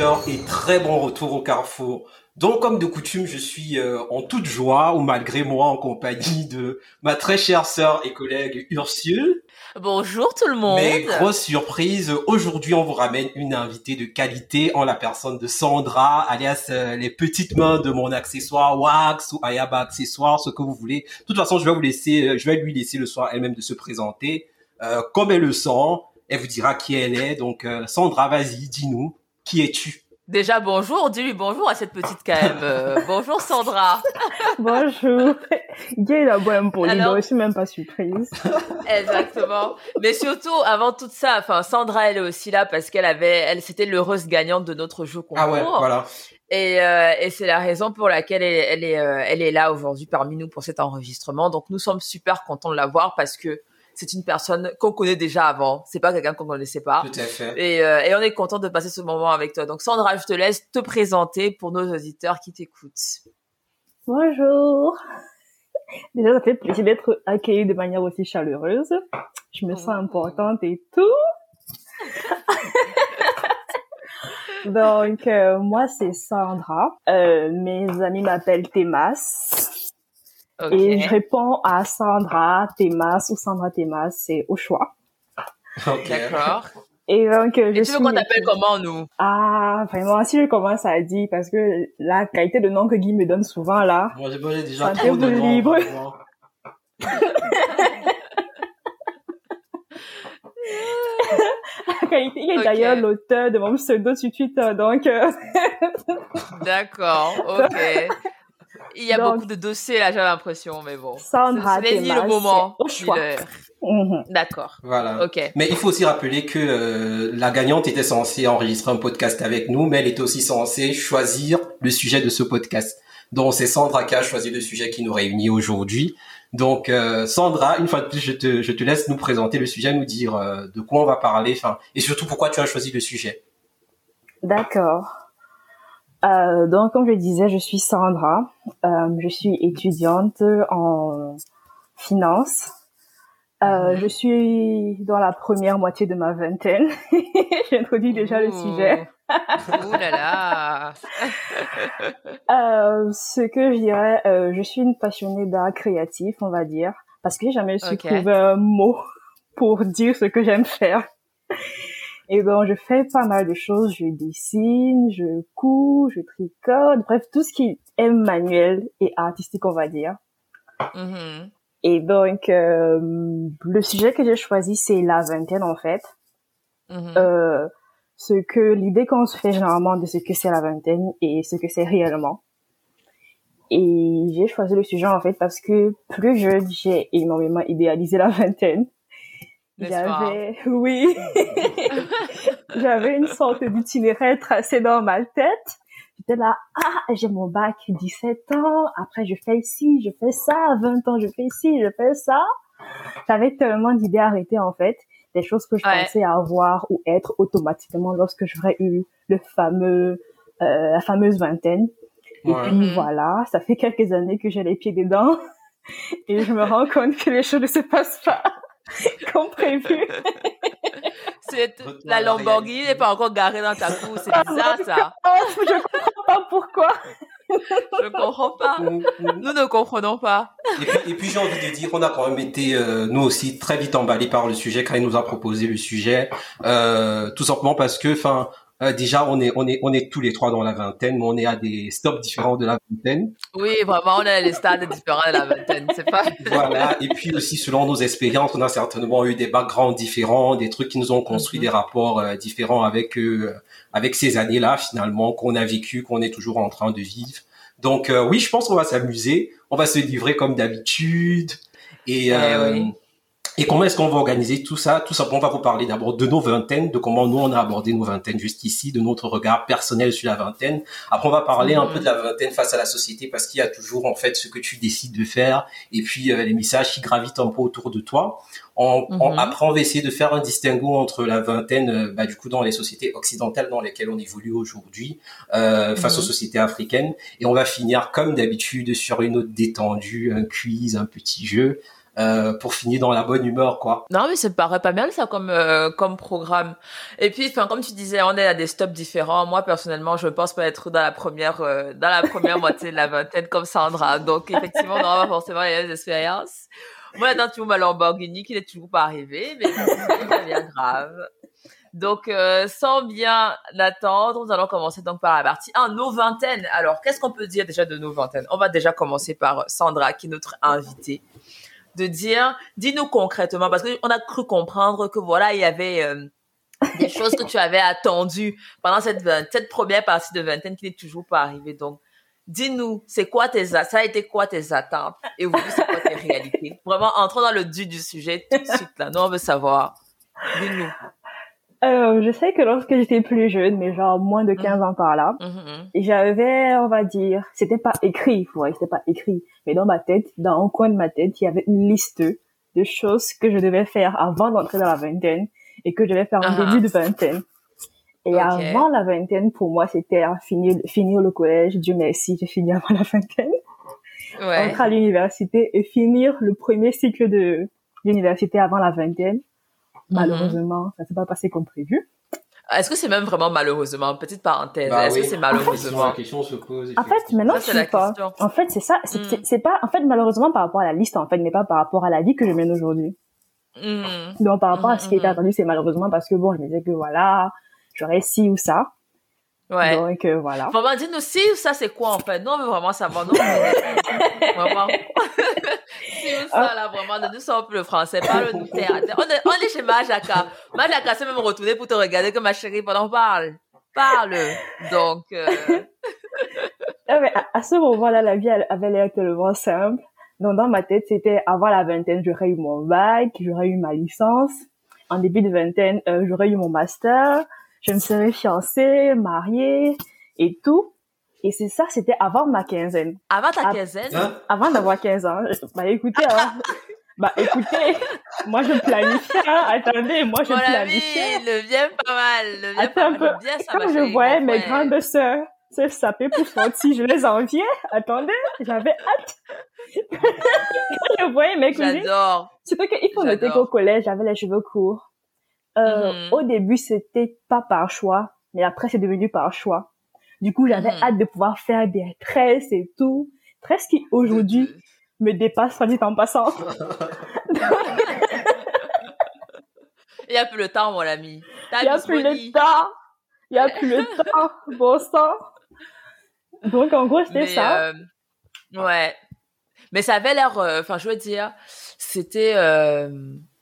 et très bon retour au Carrefour. Donc, comme de coutume, je suis euh, en toute joie, ou malgré moi, en compagnie de ma très chère sœur et collègue Ursule. Bonjour tout le monde. Mais grosse surprise, aujourd'hui, on vous ramène une invitée de qualité en la personne de Sandra, alias euh, les petites mains de mon accessoire Wax ou Ayaba accessoire, ce que vous voulez. De toute façon, je vais vous laisser, euh, je vais lui laisser le soir elle-même de se présenter. comme elle le sent, elle vous dira qui elle est. Donc, Sandra, vas-y, dis-nous, qui es-tu? Déjà, bonjour. Dis-lui bonjour à cette petite quand même. Euh, bonjour Sandra. bonjour. Gay la bonne pour lui, je suis même pas surprise. Exactement. Mais surtout, avant tout ça, enfin, Sandra, elle est aussi là parce qu'elle avait, elle, c'était l'heureuse gagnante de notre jeu concours. Ah ouais, voilà. Et, euh, et c'est la raison pour laquelle elle, elle est, euh, elle est là aujourd'hui parmi nous pour cet enregistrement. Donc, nous sommes super contents de la voir parce que c'est une personne qu'on connaît déjà avant. C'est pas quelqu'un qu'on ne connaissait pas. Tout à fait. Et, euh, et on est content de passer ce moment avec toi. Donc Sandra, je te laisse te présenter pour nos auditeurs qui t'écoutent. Bonjour. Déjà, ça fait plaisir d'être accueillie de manière aussi chaleureuse. Je me sens oh. importante et tout. Donc, euh, moi, c'est Sandra. Euh, mes amis m'appellent Thémas. Et je réponds à Sandra Thémas ou Sandra Thémas, c'est au choix. D'accord. Et donc, je Et tu veux qu'on t'appelle comment, nous? Ah, vraiment, si je commence à dire, parce que la qualité de nom que Guy me donne souvent, là... Moi, j'ai déjà trop de noms. libre. il est d'ailleurs l'auteur de mon pseudo sur Twitter, donc... Euh, D'accord, ok. Il y a beaucoup de dossiers là, j'ai l'impression, mais bon. Sandra C'est le moment. Au choix. Mhm. D'accord. Voilà. Ok. Mais il faut aussi rappeler que euh, la gagnante était censée enregistrer un podcast avec nous, mais elle était aussi censée choisir le sujet de ce podcast. Donc c'est Sandra qui a choisi le sujet qui nous réunit aujourd'hui. Donc euh, Sandra, une fois de plus, je te, je te laisse nous présenter le sujet, nous dire euh, de quoi on va parler, enfin, et surtout pourquoi tu as choisi le sujet. D'accord. Euh, donc, comme je disais, je suis Sandra. Euh, je suis étudiante en finance. Euh, mhm. je suis dans la première moitié de ma vingtaine. J'introduis déjà le sujet. oh là là euh, Ce que je dirais, euh, je suis une passionnée d'art créatif, on va dire, parce que j'ai jamais su trouver un mot pour dire ce que j'aime faire. Et bon, je fais pas mal de choses. Je dessine, je couds, je tricote, bref, tout ce qui est manuel et artistique, on va dire. Mm-hmm. Et donc, euh, le sujet que j'ai choisi, c'est la vingtaine, en fait. Mm-hmm. euh, ce que l'idée qu'on se fait généralement de ce que c'est la vingtaine et ce que c'est réellement. Et j'ai choisi le sujet, en fait, parce que plus jeune, j'ai énormément idéalisé la vingtaine. J'avais, oui, j'avais une sorte d'itinéraire tracé dans ma tête. J'étais là, ah, j'ai mon bac 17 ans, après je fais ici, je fais ça, à 20 ans je fais ici, je fais ça. J'avais tellement d'idées arrêtées en fait, des choses que je pensais avoir ou être automatiquement lorsque j'aurais eu le fameux, euh, la fameuse vingtaine. Et puis mhm. voilà, ça fait quelques années que j'ai les pieds dedans et je me rends compte que les choses ne se passent pas. comme prévu. la Lamborghini n'est pas encore garée dans ta cour. C'est bizarre, ça. Je comprends pas pourquoi. Je comprends pas. Nous ne comprenons pas. Et puis, j'ai envie de dire, on a quand même été, euh, nous aussi, très vite emballés par le sujet quand il nous a proposé le sujet. Euh, tout simplement parce que, enfin, euh, déjà, on est, on est, on est tous les trois dans la vingtaine, mais on est à des stops différents de la vingtaine. Oui, vraiment, on est à des stades différents de la vingtaine. C'est pas. voilà. Et puis aussi, selon nos expériences, on a certainement eu des backgrounds différents, des trucs qui nous ont construit mhm. des rapports euh, différents avec euh, avec ces années-là, finalement, qu'on a vécu, qu'on est toujours en train de vivre. Donc, oui, je pense qu'on va s'amuser. On va se livrer comme d'habitude. Et, eh oui. Et comment est-ce qu'on va organiser tout ça? Tout ça, on va vous parler d'abord de nos vingtaines, de comment nous on a abordé nos vingtaines jusqu'ici, de notre regard personnel sur la vingtaine. Après, on va parler un peu de la vingtaine face à la société parce qu'il y a toujours en fait ce que tu décides de faire et puis euh, les messages qui gravitent un peu autour de toi. On, mhm. après, on va essayer de faire un distinguo entre la vingtaine, euh, bah, du coup, dans les sociétés occidentales dans lesquelles on évolue aujourd'hui, euh, face aux mhm. sociétés africaines. Et on va finir, comme d'habitude, sur une autre détendue, un quiz, un petit jeu. Euh, pour finir dans la bonne humeur, quoi. Non, mais ça me paraît pas mal ça comme euh, comme programme. Et puis, enfin, comme tu disais, on est à des stops différents. Moi, personnellement, je pense pas être dans la première euh, dans la première moitié de la vingtaine comme Sandra. Donc, effectivement, on n'aura pas forcément les mêmes expériences. Moi, j'attends toujours ma Lamborghini qui n'est toujours pas arrivée, mais c'est bien grave. Donc, euh, sans bien attendre, nous allons commencer donc par la partie 1, nos vingtaines. Alors, qu'est-ce qu'on peut dire déjà de nos vingtaines? On va déjà commencer par Sandra, qui est notre invitée de dire, dis-nous concrètement, parce qu'on a cru comprendre que voilà, il y avait euh, des choses que tu avais attendues pendant cette, cette première partie de vingtaine qui n'est toujours pas arrivée. Donc, dis-nous, c'est quoi tes, ça a été quoi tes attentes? Et aujourd'hui, c'est quoi tes réalités? Vraiment, entrons dans le dur du sujet tout de suite, là. Nous, on veut savoir. Dis-nous. Euh, je sais que lorsque j'étais plus jeune, mais genre moins de 15 mhm. ans par là, mhm. j'avais, on va dire, c'était pas écrit, ouais, c'était pas écrit, mais dans ma tête, dans un coin de ma tête, il y avait une liste de choses que je devais faire avant d'entrer dans la vingtaine et que je devais faire en uh-huh. début de vingtaine. Et avant la vingtaine, pour moi, c'était finir, finir le collège. Dieu merci, j'ai fini avant la vingtaine. Ouais. Entrer à l'université et finir le premier cycle de l'université avant la vingtaine. Mhm. Malheureusement, ça s'est pas passé comme prévu. Est-ce que c'est même vraiment malheureusement? Petite parenthèse. Bah Est-ce que c'est malheureusement? La question se pose. En fait, maintenant, je sais pas. En fait, c'est ça. Mm. C'est pas. En fait, malheureusement, par rapport à la liste, en fait, mais pas par rapport à la vie que je mène aujourd'hui. Mm. Donc, par rapport à ce qui était mm, attendu, c'est malheureusement parce que bon, je me disais que voilà, j'aurais ci ou ça. Ouais. Donc, euh, voilà. Vraiment, dis-nous ci ou ça, c'est quoi, en fait? Non, on veut vraiment savoir. Non, vraiment. ci ou ça, là, vraiment, ne nous sommes plus le français. Parle-nous théâtre. On est, on est chez Majaka. Majaka s'est même retourné pour te regarder comme ma chérie pendant qu'on parle. Parle. Donc, euh... ah, mais à, ce moment-là, la vie avait l'air tellement simple. Donc, dans ma tête, c'était avant la vingtaine, j'aurais eu mon bac, j'aurais eu ma licence. En début de vingtaine, euh, j'aurais eu mon master je me serais fiancée, mariée et tout. Et c'est ça, c'était avant ma quinzaine. Avant ta quinzaine? Avant d'avoir 15 ans. Bah écoutez, hein. bah écoutez, moi je planifie, hein. Attendez, moi je Mon planifie. Ami, le bien pas mal, le bien pas mal. Bien, ça Comme je voyais mes grandes sœurs se saper pour sortir, je les enviais. Attendez, j'avais hâte. je voyais mes cousines. J'adore. Surtout qu'il faut noter qu'au collège, j'avais les cheveux courts. Euh, mhm. Au début, c'était pas par choix, mais après, c'est devenu par choix. Du coup, j'avais mhm. hâte de pouvoir faire des tresses et tout. Tresses qui, aujourd'hui, me dépassent, soit dit en passant. Il y a plus le temps, mon ami. Il y a plus le temps. Il y a plus le temps. Bon sang. Donc, en gros, c'était ça. Euh, ouais. Mais ça avait l'air, euh, enfin, je veux dire, c'était, euh,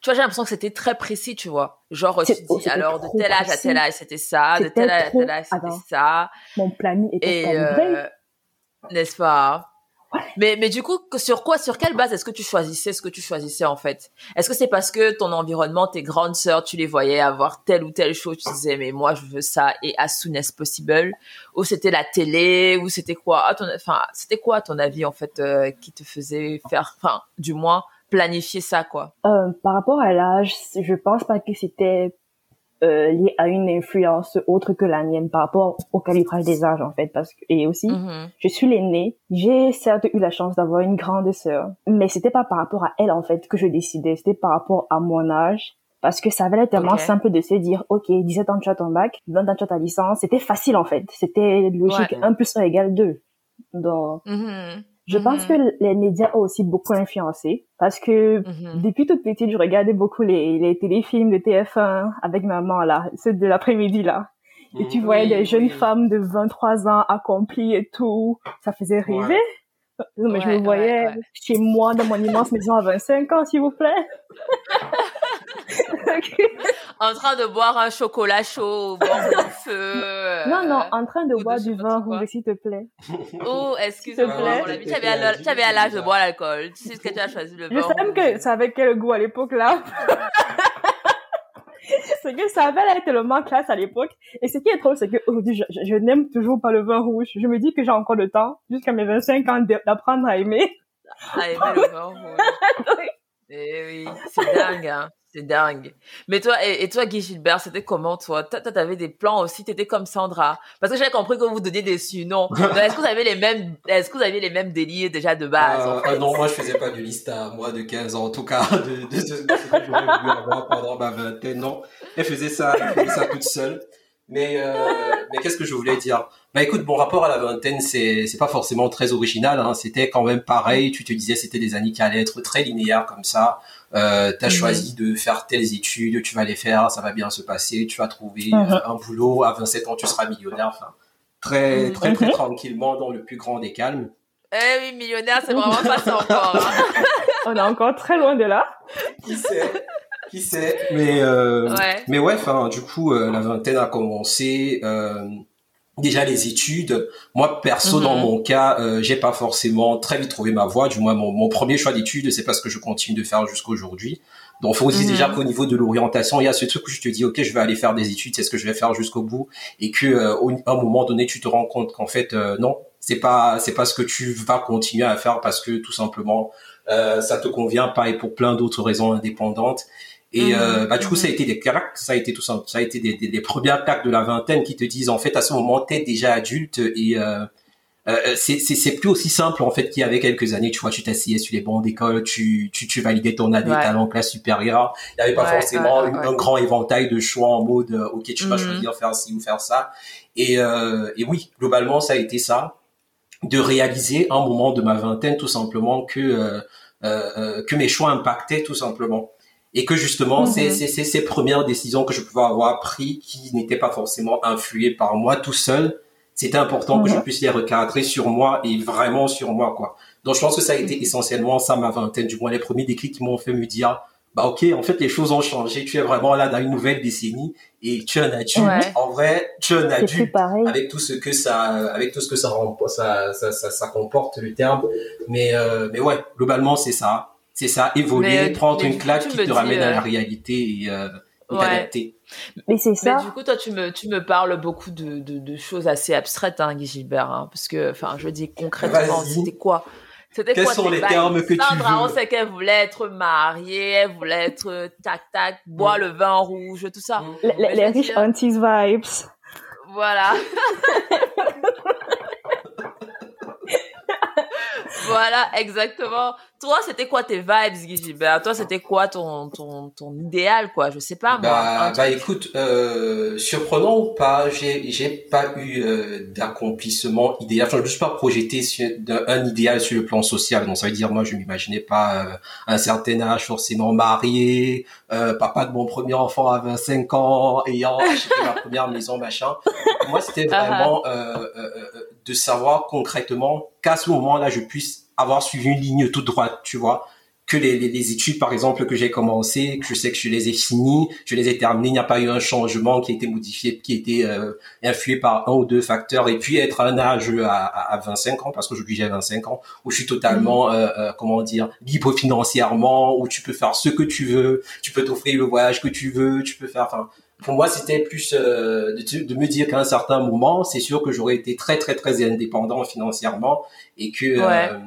tu vois, j'ai l'impression que c'était très précis, tu vois. Genre, tu dis, alors, de tel âge à tel âge, c'était ça, de tel âge à tel âge, c'était ça. Mon planning était Et, euh, N'est-ce pas? Mais, mais du coup, sur quoi, sur quelle base est-ce que tu choisissais ce que tu choisissais, en fait? Est-ce que c'est parce que ton environnement, tes grandes sœurs, tu les voyais avoir telle ou telle chose, tu disais, mais moi, je veux ça et as soon as possible? Ou c'était la télé? Ou c'était quoi? Enfin, c'était quoi, à ton avis, en fait, euh, qui te faisait faire, enfin, du moins, planifier ça, quoi. Euh, Par rapport à l'âge, je pense pas que c'était euh, lié à une influence autre que la mienne par rapport au calibrage des âges en fait parce que et aussi mm-hmm. je suis l'aînée. J'ai certes eu la chance d'avoir une grande sœur mais c'était pas par rapport à elle en fait que je décidais. C'était par rapport à mon âge parce que ça avait l'air tellement simple de se dire ok 17 ans tu as ton bac 20 ans tu as ta licence. C'était facile en fait. C'était logique 1 plus 1 égale 2 donc mm-hmm. Je pense que mm-hmm. les médias ont aussi beaucoup influencé parce que mm-hmm. depuis toute petite, je regardais beaucoup les, les téléfilms de TF1 avec maman là, ceux de l'après-midi là. Et tu voyais des jeunes femmes de 23 ans accomplies et tout. Ça faisait rêver. mais je me voyais chez moi dans mon immense maison à 25 ans, s'il vous plaît. en train de boire un chocolat chaud au bord du feu. Non, non, en train de boire du vin rouge, s'il te plaît. Oh, excuse-moi, Tu avais à l'âge de boire l'alcool. Tu sais ce que tu as choisi le vin Je sais même que ça avait quel goût à l'époque, là. c'est que ça avait l'air tellement classe à l'époque. Et ce qui est drôle, c'est qu'aujourd'hui, je, je, n'aime toujours pas le vin rouge. Je me dis que j'ai encore le temps, jusqu'à mes 25 ans, d'apprendre à aimer. À aimer le vin rouge. Eh oui, c'est dingue, hein. C'est dingue. Mais toi, et, toi, Guy Gilbert, c'était comment, toi? Toi, t'avais des plans aussi, t'étais comme Sandra. Parce que j'ai compris que vous donniez des non? Est-ce que vous avez les mêmes, est-ce que vous aviez les mêmes délires déjà de base? Euh, euh, non, moi, je faisais pas du liste à moi de 15 ans, en tout cas, de, de, ce que j'aurais voulu avoir pendant ma vingtaine. Non, elle faisait ça, elle faisait ça toute seule. Mais, euh, mais qu'est-ce que je voulais dire? Bah écoute, mon rapport à la vingtaine, c'est c'est pas forcément très original. Hein. C'était quand même pareil. Tu te disais, c'était des années qui allaient être très linéaires comme ça. Euh, t'as mhm. choisi de faire telles études, tu vas les faire, ça va bien se passer, tu vas trouver mhm. un boulot. À 27 ans, tu seras millionnaire. Enfin, très mhm. très très tranquillement, dans le plus grand des calmes. Eh oui, millionnaire, c'est vraiment pas ça encore. Hein. On est encore très loin de là. Qui sait? Qui sait? Mais euh, ouais. mais ouais, enfin, du coup, euh, la vingtaine a commencé. Euh, déjà les études. Moi, perso, dans mhm. mon cas, euh, j'ai pas forcément très vite trouvé ma voie. Du moins, mon, mon premier choix d'études, c'est parce que je continue de faire jusqu'à aujourd'hui. Donc, faut aussi déjà mhm. qu'au niveau de l'orientation, il y a ce truc où je te dis, ok, je vais aller faire des études, c'est ce que je vais faire jusqu'au bout, et que euh, à un moment donné, tu te rends compte qu'en fait, euh, non, c'est pas, c'est pas ce que tu vas continuer à faire parce que tout simplement, ça te convient pas et pour plein d'autres raisons indépendantes. Et euh, bah, du coup, ça a été des claques, ça a été tout ça, ça a été des, des, des premières claques de la vingtaine qui te disent en fait à ce moment t'es déjà adulte et euh, euh, c'est c'est plus aussi simple en fait qu'il y avait quelques années. Tu vois, tu t'asseyais sur les bancs d'école, tu, tu tu validais ton année ouais. talent classe supérieure. Il n'y avait pas forcément un grand éventail de choix en mode euh, ok tu vas mm-hmm. choisir faire ci ou faire ça. Et euh, et oui, globalement ça a été ça de réaliser un moment de ma vingtaine tout simplement que euh, euh, que mes choix impactaient tout simplement et que justement mhm. c'est c'est ces premières décisions que je pouvais avoir pris qui n'étaient pas forcément influées par moi tout seul. C'était important que je mhm. puisse les recadrer sur moi et vraiment sur moi quoi. Donc je pense que ça a été mhm. essentiellement ça ma vingtaine du moins les premiers déclics qui m'ont fait me dire bah ok en fait les choses ont changé. Tu es vraiment là dans une nouvelle décennie et tu es un adulte en vrai tu es un adulte avec tout ce que ça avec tout ce que ça ça ça, ça, ça comporte le terme. Mais euh, mais ouais globalement c'est ça c'est ça, évoluer, prendre une claque qui te ramène à la euh, réalité et, euh, t'adapter. Mais c'est ça. Mais du coup, toi, tu me, tu me parles beaucoup de, de, de choses assez abstraites, hein, Guy Gilbert, hein, parce que, enfin, je dis concrètement, c'était quoi? C'était Quels sont les termes que tu veux? on sait qu'elle voulait être mariée, elle voulait être tac tac, boire mm. le vin rouge, tout ça. Les, les riches aunties vibes. Voilà. voilà, exactement. Toi, c'était quoi tes vibes, Guy Gilbert Toi, c'était quoi ton, ton, ton idéal, quoi? Je sais pas, moi. Bah, bah écoute, euh, surprenant ou pas, j'ai, j'ai pas eu euh, d'accomplissement idéal. Enfin, je me suis pas projeté sur un idéal sur le plan social. Donc, ça veut dire, moi, je m'imaginais pas euh, un certain âge forcément marié, euh, papa de mon premier enfant à 25 ans, ayant acheté ma première maison, machin. Moi, c'était ah. vraiment euh, euh, de savoir concrètement qu'à ce moment-là, je puisse avoir suivi une ligne toute droite, tu vois que les, les, études, par exemple, que j'ai commencé, que je sais que je les ai finies, je les ai terminées, il n'y a pas eu un changement qui a été modifié, qui a été euh, influé par un ou deux facteurs, et puis être à un âge à, à, 25 ans, parce qu'aujourd'hui j'ai 25 ans, où je suis totalement, mmh. euh, euh, comment dire, libre financièrement, où tu peux faire ce que tu veux, tu peux t'offrir le voyage que tu veux, tu peux faire, enfin, pour moi, c'était plus euh, de, de, me dire qu'à un certain moment, c'est sûr que j'aurais été très très très indépendant financièrement et que ouais. euh,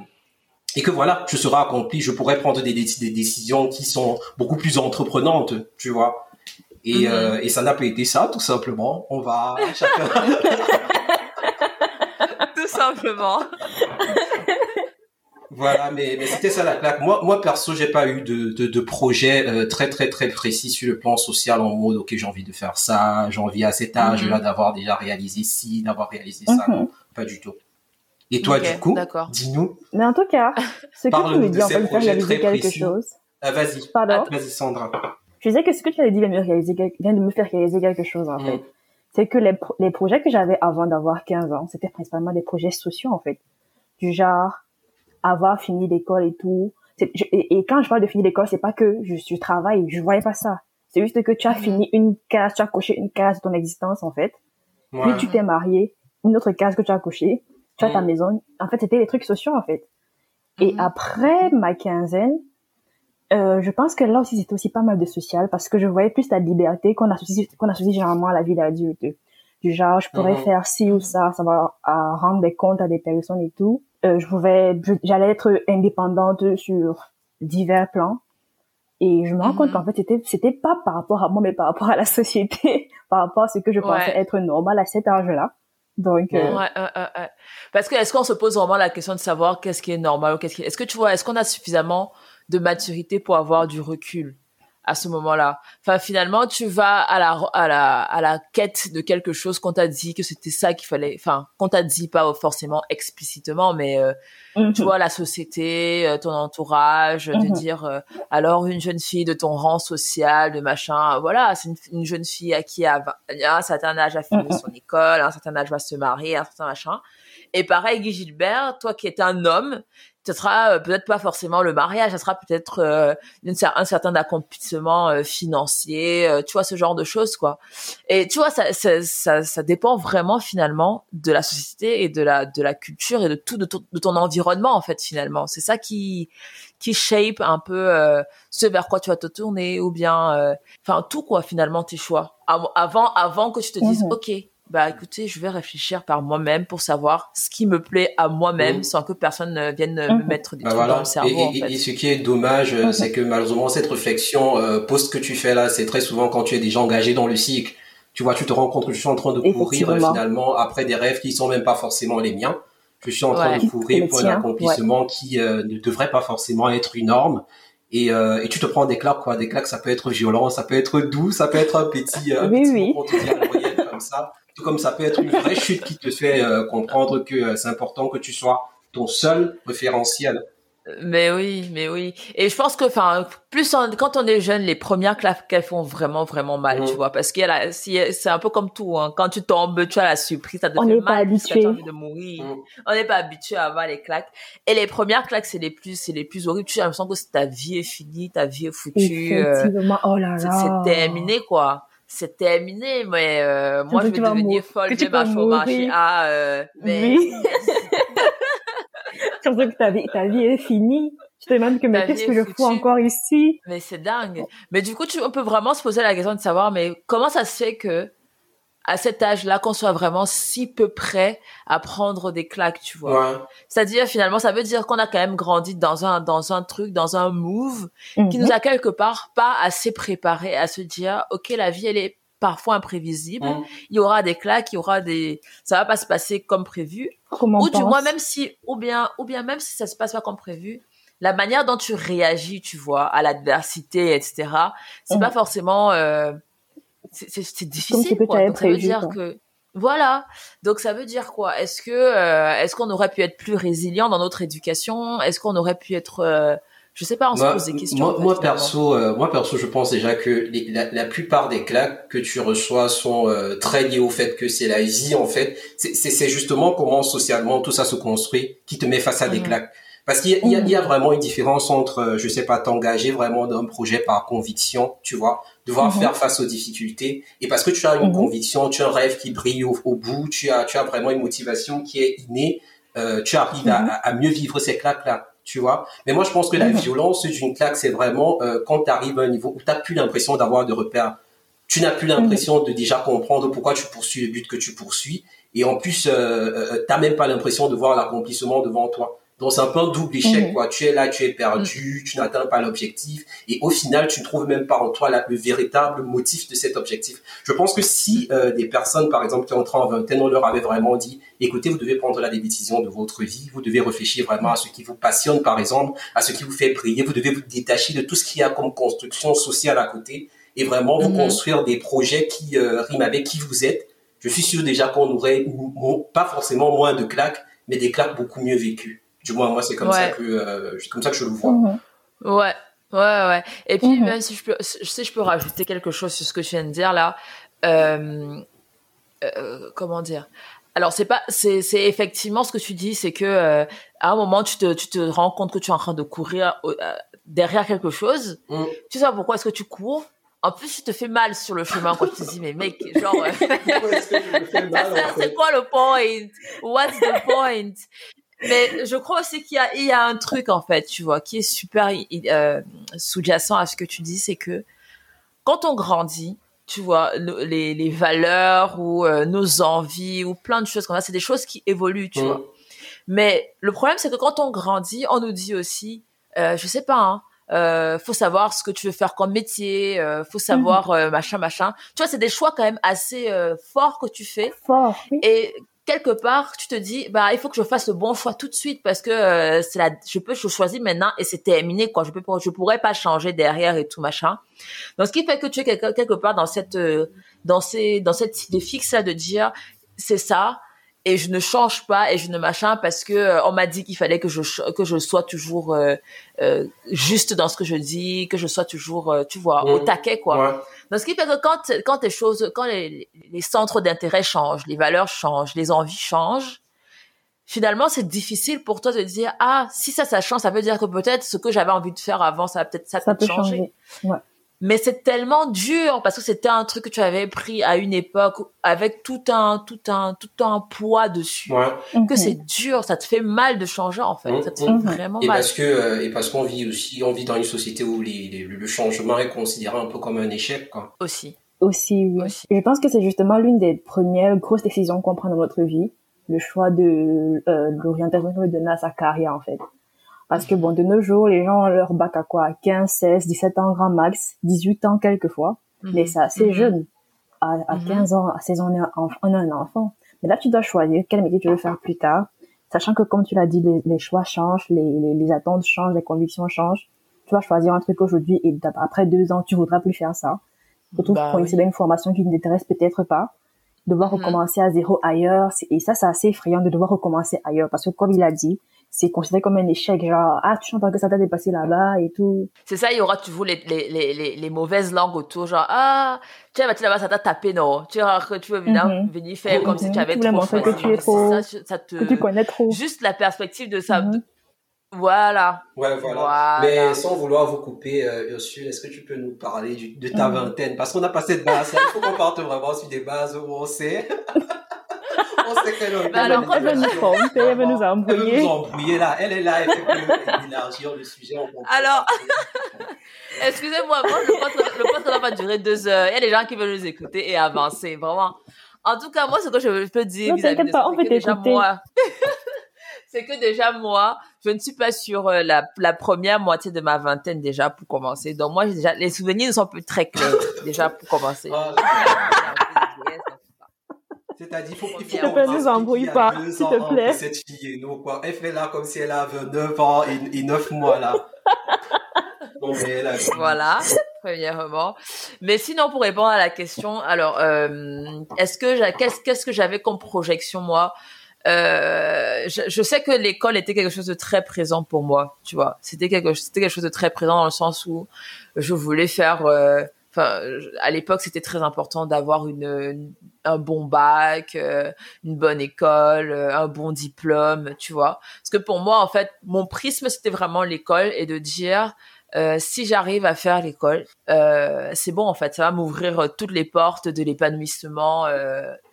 et que voilà, je serai accompli, je pourrais prendre des, des, décisions qui sont beaucoup plus entreprenantes, tu vois. Et, mm-hmm. euh, et ça n'a pas été ça, tout simplement. On va chacun. tout simplement. voilà, mais, mais c'était ça la claque. Moi, moi perso, j'ai pas eu de, de, de projet euh, très très très précis sur le plan social en mode ok j'ai envie de faire ça, j'ai envie à cet âge-là mm-hmm. d'avoir déjà réalisé ci, d'avoir réalisé ça. Non, pas du tout. Et toi, du coup, dis-nous. Mais en tout cas, ce que tu me dis, en fait, faire réaliser quelque chose. Ah, vas-y. Pardon. Vas-y, Sandra. Je disais que ce que tu avais dit vient de me, réaliser, vient de me faire réaliser quelque chose, en mm. fait. C'est que les, les projets que j'avais avant d'avoir 15 ans, c'était principalement des projets sociaux, en fait. Du genre, avoir fini l'école et tout. Et, quand je parle de finir l'école, c'est pas que je, je travaille, je voyais pas ça. C'est juste que tu as mm. fini une case, tu as coché une case de ton existence, en fait. Puis tu t'es marié, une autre case que tu as coché tu as ta mm. maison. En fait, c'était des trucs sociaux, en fait. Et mm-hmm. après ma quinzaine, euh, je pense que là aussi, c'était aussi pas mal de social parce que je voyais plus la liberté qu'on associe, qu'on associe généralement à la vie d'adulte. Du genre, je pourrais mm-hmm. faire ci ou ça, ça va à rendre des comptes à des personnes et tout. Euh, je pouvais, j'allais être indépendante sur divers plans. Et je me rends compte mhm. qu'en fait, c'était, c'était pas par rapport à moi, mais par rapport à la société, par rapport à ce que je pensais être normal à cet âge-là. Donc, euh... ouais, parce que est-ce qu'on se pose vraiment la question de savoir qu'est-ce qui est normal ou qu'est-ce qui est... ce que tu vois, est-ce qu'on a suffisamment de maturité pour avoir du recul? À ce moment-là. Enfin, finalement, tu vas à la, à la, à la quête de quelque chose qu'on t'a dit que c'était ça qu'il fallait, enfin, qu'on t'a dit pas forcément explicitement, mais, euh, mhm. tu vois, la société, euh, ton entourage, de mhm. dire, euh, alors, une jeune fille de ton rang social, de machin, voilà, c'est une, jeune fille à qui, à, un certain âge, a fini mhm. son école, à un certain âge, va se marier, un certain machin. Et pareil, Guy Gilbert, toi qui es un homme, ce sera euh, peut-être pas forcément le mariage, ça sera peut-être euh, un certain accomplissement euh, financier, euh, tu vois ce genre de choses quoi. Et tu vois ça, ça, ça, ça, dépend vraiment finalement de la société et de la de la culture et de tout de ton, de ton environnement en fait finalement. C'est ça qui qui shape un peu ce vers quoi tu vas te tourner ou bien enfin tout quoi finalement tes choix avant avant que tu te dises mhm. ok bah écoutez, je vais réfléchir par moi-même pour savoir ce qui me plaît à moi-même mmh. sans que personne ne vienne me mmh. mettre des bah trucs dans le cerveau. Et, et, ce qui est dommage, mmh. c'est que malheureusement cette réflexion euh, post que tu fais là, c'est très souvent quand tu es déjà engagé dans le cycle. Tu vois, tu te rends compte que je suis en train de courir euh, finalement après des rêves qui sont même pas forcément les miens. Je suis en train de courir pour un accomplissement qui euh, ne devrait pas forcément être une norme. Et, euh, et, tu te prends des claques quoi des claques ça peut être violent ça peut être doux ça peut être un petit, oui, petit oui. Comme ça tout comme ça peut être une vraie chute qui te fait euh, comprendre que euh, c'est important que tu sois ton seul référentiel. Mais oui, mais oui. Et je pense que, enfin, plus quand on est jeune, les premières claques elles font vraiment, vraiment mal, tu mmh. vois, parce qu'il y a c'est un peu comme tout, hein. Quand tu tombes, tu as la surprise, ça te on fait mal, pas habitué. tu as envie de mourir. Mmh. On n'est pas habitué à avoir les claques. Et les premières claques, c'est les plus, c'est les plus horribles. Tu as l'impression que ta vie est finie, ta vie est foutue. Euh, oh là là. C'est terminé, quoi c'est terminé, mais euh, moi, je vais devenir folle de ma chômage. Ah, euh, mais... Oui. tu que ta vie, ta vie est finie. Tu te demandes que, mais qu'est-ce que je fous encore ici? Mais c'est dingue. Mais du coup, tu, on peut vraiment se poser la question de savoir, mais comment ça se fait que à cet âge-là qu'on soit vraiment si peu près à prendre des claques, tu vois. C'est-à-dire finalement, ça veut dire qu'on a quand même grandi dans un dans un truc, dans un move qui nous mhm. a quelque part pas assez préparé à se dire OK, la vie elle est parfois imprévisible. Mhm. Il y aura des claques, il y aura des ça va pas se passer comme prévu. ou du moins même si ou bien ou bien même si ça se passe pas comme prévu, la manière dont tu réagis, tu vois, à l'adversité, etc. C'est pas mhm. forcément euh, c'est difficile quoi. Donc, ça veut dire que voilà. Donc ça veut dire quoi? Est-ce que euh, est-ce qu'on aurait pu être plus résilient dans notre éducation? Est-ce qu'on aurait pu être euh, je sais pas, on se pose des questions. Moi, perso, euh, moi perso, je pense déjà que la, la, plupart des claques que tu reçois sont très liées au fait que c'est la vie en fait. C'est justement comment socialement tout ça se construit qui te met face à des mhm. claques. Parce qu'il y, y, y, a vraiment une différence entre, je sais pas, t'engager vraiment dans un projet par conviction, tu vois, devoir mhm. faire face aux difficultés et parce que tu as une mhm. conviction, tu as un rêve qui brille au, bout, tu as tu as vraiment une motivation qui est innée, euh, tu arrives à, mhm. à, mieux vivre ces claques là, tu vois. Mais moi je pense que la violence d'une claque c'est vraiment euh, quand tu arrives à un niveau où tu n'as plus l'impression d'avoir de repères. Tu n'as plus l'impression de déjà comprendre pourquoi tu poursuis le but que tu poursuis et en plus euh, tu même pas l'impression de voir l'accomplissement devant toi. Donc c'est un peu un double échec, mhm. quoi. Tu es là, tu es perdu, tu n'atteins pas l'objectif, et au final, tu ne trouves même pas en toi le véritable motif de cet objectif. Je pense que si euh, des personnes, par exemple, qui entrent en vingtaine, on leur avait vraiment dit, écoutez, vous devez prendre la décision de votre vie, vous devez réfléchir vraiment à ce qui vous passionne, par exemple, à ce qui vous fait briller, vous devez vous détacher de tout ce qu'il y a comme construction sociale à côté, et vraiment vous mhm. construire des projets qui euh, riment avec qui vous êtes. Je suis sûr déjà qu'on aurait pas forcément moins de claques, mais des claques beaucoup mieux vécues. Du moins, moi, c'est comme ça que, euh, comme ça que je le vois. Mhm. Ouais. Ouais, ouais. Et puis, mhm. même si je peux, si je peux rajouter quelque chose sur ce que tu viens de dire là, euh, euh, comment dire? Alors c'est pas c'est c'est effectivement ce que tu dis c'est que euh, à un moment tu te tu te rends compte que tu es en train de courir euh, derrière quelque chose mm. tu sais pourquoi est-ce que tu cours? En plus, tu te fais mal sur le chemin quand tu te dis, mais mec, genre, c'est quoi le point? What's the point? Mais je crois aussi qu'il y a, il y a un truc, en fait, tu vois, qui est super euh, sous-jacent à ce que tu dis, c'est que quand on grandit, tu vois, les, les valeurs ou euh, nos envies ou plein de choses comme ça, c'est des choses qui évoluent, tu mm. vois. Mais le problème, c'est que quand on grandit, on nous dit aussi, euh, je sais pas, hein, euh, faut savoir ce que tu veux faire comme métier, euh, faut savoir mhm. euh, machin machin. Tu vois, c'est des choix quand même assez euh, forts que tu fais. Fort. Oui. Et quelque part, tu te dis, bah, il faut que je fasse le bon choix tout de suite parce que c'est la, je peux, je maintenant et c'est terminé quoi. Je peux, je pourrais pas changer derrière et tout machin. Donc, ce qui fait que tu es quelque, quelque part dans cette, dans ces, dans cette idée fixe là de dire, c'est ça et je ne change pas et je ne machin parce que euh, on m'a dit qu'il fallait que je que je sois toujours euh, euh, juste dans ce que je dis que je sois toujours tu vois au taquet quoi. Donc ce qui fait que quand quand les choses quand les, les centres d'intérêt changent les valeurs changent les envies changent finalement c'est difficile pour toi de dire ah si ça ça change ça veut dire que peut-être ce que j'avais envie de faire avant ça peut-être ça, ça peut changer, changer. Ouais mais c'est tellement dur parce que c'était un truc que tu avais pris à une époque avec tout un tout un tout un poids dessus. Ouais. que c'est dur ça te fait mal de changer en fait. Ça te fait mmh. vraiment et mal. parce que euh, et parce qu'on vit aussi on vit dans une société où les, les, le changement est considéré un peu comme un échec quoi. Aussi. Aussi oui. Aussi. je pense que c'est justement l'une des premières grosses décisions qu'on prend dans notre vie le choix de euh, l'orientation de sa carrière en fait parce que bon, de nos jours, les gens ont leur bac à quoi? 15, 16, 17 ans grand max, 18 ans quelquefois. Mhm. Mais c'est assez mhm. jeune. À, à 15 mhm. ans, à 16 ans, on a un enfant. Mais là, tu dois choisir quel métier tu veux faire plus tard. Sachant que, comme tu l'as dit, les, les, choix changent, les, les, les, attentes changent, les convictions changent. Tu vas choisir un truc aujourd'hui et après deux ans, tu voudras plus faire ça. Surtout bah, pour essayer une formation qui ne t'intéresse peut-être pas. Devoir recommencer à zéro ailleurs. Et ça, c'est assez effrayant de devoir recommencer ailleurs. Parce que, comme il a dit, c'est considéré comme un échec genre ah tu chantes que ça t'a dépassé là-bas et tout c'est ça il y aura toujours les, les, les, les, mauvaises langues autour genre ah tu vas là-bas ça t'a tapé non tu vois que tu veux venir, mm -hmm. venir faire comme si tu avais trop choisi que tu es trop ça, ça te... que tu connais trop juste la perspective de ça mm -hmm. Voilà. Ouais, voilà. voilà. Mais sans vouloir vous couper, euh, Ursule, est-ce que tu peux nous parler du, de ta mm -hmm. vingtaine? Parce qu'on n'a pas cette base. Il faut qu'on parte vraiment sur des bases où on sait. on sait qu'elle bah alors, elle veut nous tromper, elle veut nous embrouiller. Elle veut nous embrouiller là. Elle est là, elle fait que élargir le sujet. Alors, excusez-moi, moi, le poste, va pas durer deux heures. Il y a des gens qui veulent nous écouter et avancer, vraiment. En tout cas, moi, ce que je peux dire vis-à-vis de ça, c'est que déjà moi, c'est que déjà moi, je ne suis pas sur euh, la, la première moitié de ma vingtaine déjà pour commencer. Donc moi, déjà, les souvenirs ne sont plus très clairs déjà pour commencer. Ah, c'est-à-dire, faut qu'il faut qu'on nous embrouille pas, s'il te plaît. Cette fille, quoi. Elle fait là comme si elle avait 9 ans et, et 9 mois, là. bon, mais là, voilà, premièrement. Mais sinon, pour répondre à la question, alors, euh, est-ce que, qu'est-ce, qu'est-ce que j'avais comme projection, moi? Euh, je, je, sais que l'école était quelque chose de très présent pour moi, tu vois. C'était quelque, c'était quelque chose de très présent dans le sens où je voulais faire, euh, enfin à l'époque c'était très important d'avoir une, un bon bac euh, une bonne école euh, un bon diplôme tu vois. Parce que pour moi en fait mon prisme c'était vraiment l'école et de dire euh, si j'arrive à faire l'école, euh, c'est bon en fait, ça va m'ouvrir toutes les portes de l'épanouissement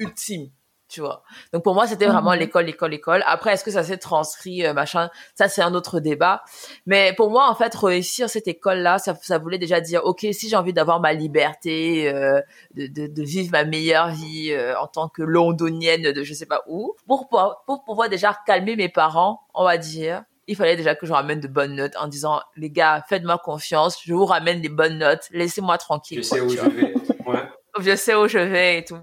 ultime tu vois. Donc pour moi, c'était vraiment mhm. l'école, l'école, l'école. Après, est-ce que ça s'est transcrit, euh, machin? Ça, c'est un autre débat. Mais pour moi, en fait, réussir cette école-là, ça, ça voulait déjà dire, ok, si j'ai envie d'avoir ma liberté, euh, de, de, de, vivre ma meilleure vie euh, en tant que londonienne de je sais pas où, pour, pour, pour pouvoir déjà calmer mes parents, on va dire, il fallait déjà que je ramène de bonnes notes en disant, les gars, faites-moi confiance, je vous ramène des bonnes notes, laissez-moi tranquille. Je sais où je vais. Je sais où je vais et tout.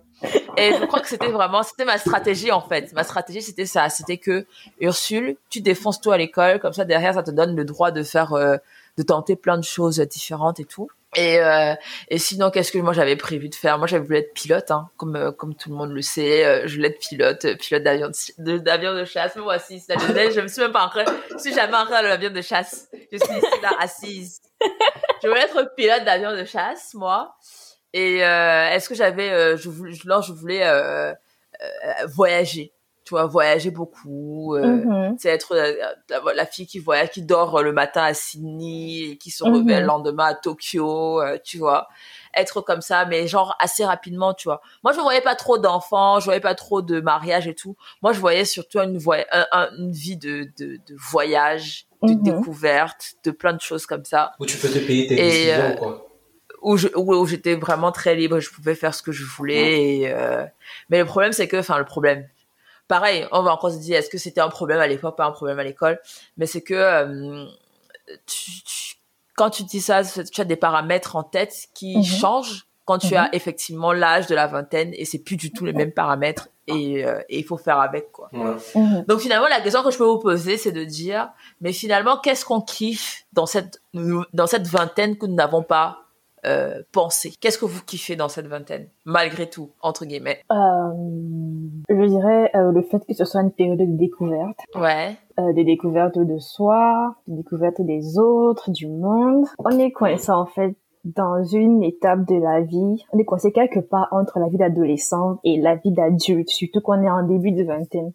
Et je crois que c'était vraiment, c'était ma stratégie en fait. Ma stratégie c'était ça, c'était que Ursule, tu défonces tout à l'école, comme ça derrière ça te donne le droit de faire, euh, de tenter plein de choses différentes et tout. Et, euh, et sinon, qu'est-ce que moi j'avais prévu de faire? Moi, j'avais voulu être pilote, hein, comme euh, comme tout le monde le sait. Je voulais être pilote, pilote d'avion de, d'avion de, chasse. Mais moi aussi, je me suis même pas encore, je suis jamais entrée dans l'avion de chasse. Je suis ici là assise. Je voulais être pilote d'avion de chasse, moi. Et euh, est-ce que j'avais, euh, je voulais, là, je voulais euh, voyager tu vois voyager beaucoup euh, mm -hmm. être la, la, fille qui voyage qui dort le matin à Sydney et qui se réveille mm -hmm. le lendemain à Tokyo euh, tu vois être comme ça mais genre assez rapidement tu vois moi je voyais pas trop d'enfants je voyais pas trop de mariage et tout moi je voyais surtout une, un, un, une vie de, de, de voyage de mm -hmm. découverte de plein de choses comme ça où tu peux te payer tes et, décisions euh, quoi où je, où, j'étais vraiment très libre, je pouvais faire ce que je voulais. Et, euh... Mais le problème, c'est que, enfin, le problème. Pareil, on va encore se dire, est-ce que c'était un problème à l'époque, pas un problème à l'école, mais c'est que euh, tu, tu, quand tu dis ça, tu as des paramètres en tête qui mhm. changent quand tu as mhm. effectivement l'âge de la vingtaine et c'est plus du tout les mêmes paramètres et, euh, il faut faire avec quoi. Mhm. Donc finalement la question que je peux vous poser c'est de dire mais finalement qu'est-ce qu'on kiffe dans cette dans cette vingtaine que nous n'avons pas? Euh, pensé Qu'est-ce que vous kiffez dans cette vingtaine malgré tout entre guillemets? Euh, Je dirais euh, le fait que ce soit une période de découverte. Ouais. Euh, des découvertes de soi, des découvertes des autres, du monde. On est coincé en fait dans une étape de la vie, on est coincé quelque part entre la vie d'adolescent et la vie d'adulte, surtout qu'on est en début de vingtaine.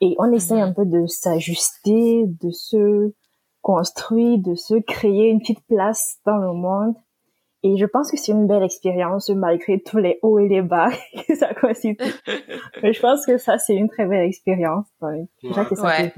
Et on essaie mhm. un peu de s'ajuster, de se construire, de se créer une petite place dans le monde. Et je pense que c'est une belle expérience malgré tous les hauts et les bas que ça constitue. Mais je pense que ça, c'est une très belle expérience. Déjà que ça ouais.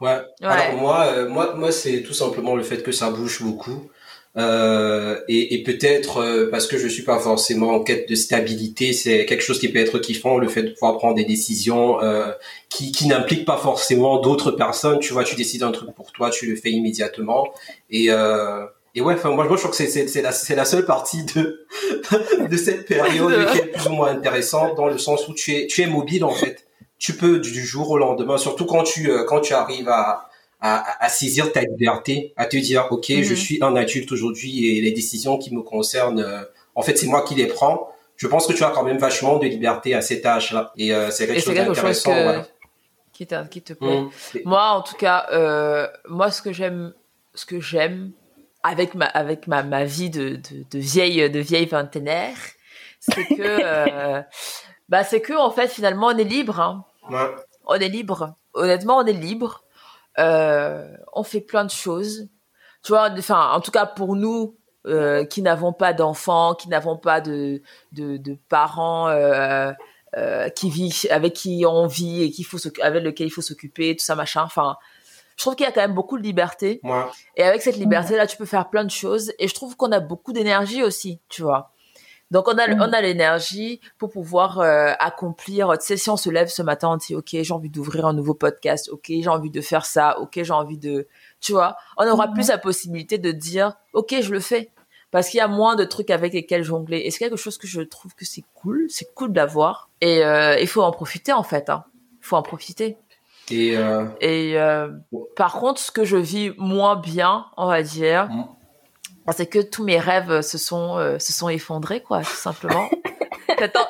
ouais. Alors moi, euh, moi, moi, c'est tout simplement le fait que ça bouge beaucoup. Euh, et, et peut-être euh, parce que je suis pas forcément en quête de stabilité, c'est quelque chose qui peut être kiffant, le fait de pouvoir prendre des décisions euh, qui, qui n'impliquent pas forcément d'autres personnes. Tu vois, tu décides un truc pour toi, tu le fais immédiatement. Et euh, et ouais, enfin moi, je trouve que c'est c'est la c'est la seule partie de de cette période qui est plus ou moins intéressante dans le sens où tu es tu es mobile en fait. Tu peux du jour au lendemain, surtout quand tu euh, quand tu arrives à à, saisir ta liberté, à te dire, ok, je mhm. suis un adulte aujourd'hui et les décisions qui me concernent, euh, en fait, c'est moi qui les prends. Je pense que tu as quand même vachement de liberté à cet âge-là, et euh, c'est quelque, chose d'intéressant. Qui, qui, te plaît. Mhm. Moi, en tout cas, euh, moi, ce que j'aime, ce que j'aime avec ma avec ma, ma vie de, de, de vieille de vieille c'est que bah c'est que en fait finalement on est libre. Hein. Ouais. On est libre. Honnêtement, on est libre euh, on fait plein de choses. Tu vois, enfin, en tout cas pour nous euh, qui n'avons pas d'enfants, qui n'avons pas de de, de parents euh, euh, qui vivent avec qui on vit et qu'il faut avec lequel il faut s'occuper, tout ça machin. Enfin, je trouve qu'il y a quand même beaucoup de liberté. Et avec cette liberté là, tu peux faire plein de choses. Et je trouve qu'on a beaucoup d'énergie aussi, tu vois. Donc on a mm. on a l'énergie pour pouvoir euh, accomplir. Tu sais, si on se lève ce matin, on dit ok, j'ai envie d'ouvrir un nouveau podcast. Ok, j'ai envie de faire ça. Ok, j'ai envie de, tu vois, on aura plus la possibilité de dire ok, je le fais parce qu'il y a moins de trucs avec lesquels jongler. Et c'est quelque chose que je trouve que c'est cool, c'est cool d'avoir. Et euh, il faut en profiter en fait. Hein. Il faut en profiter. Et, euh... et euh, par contre, ce que je vis moins bien, on va dire, mm. c'est que tous mes rêves se sont euh, se sont effondrés quoi tout simplement. J'attends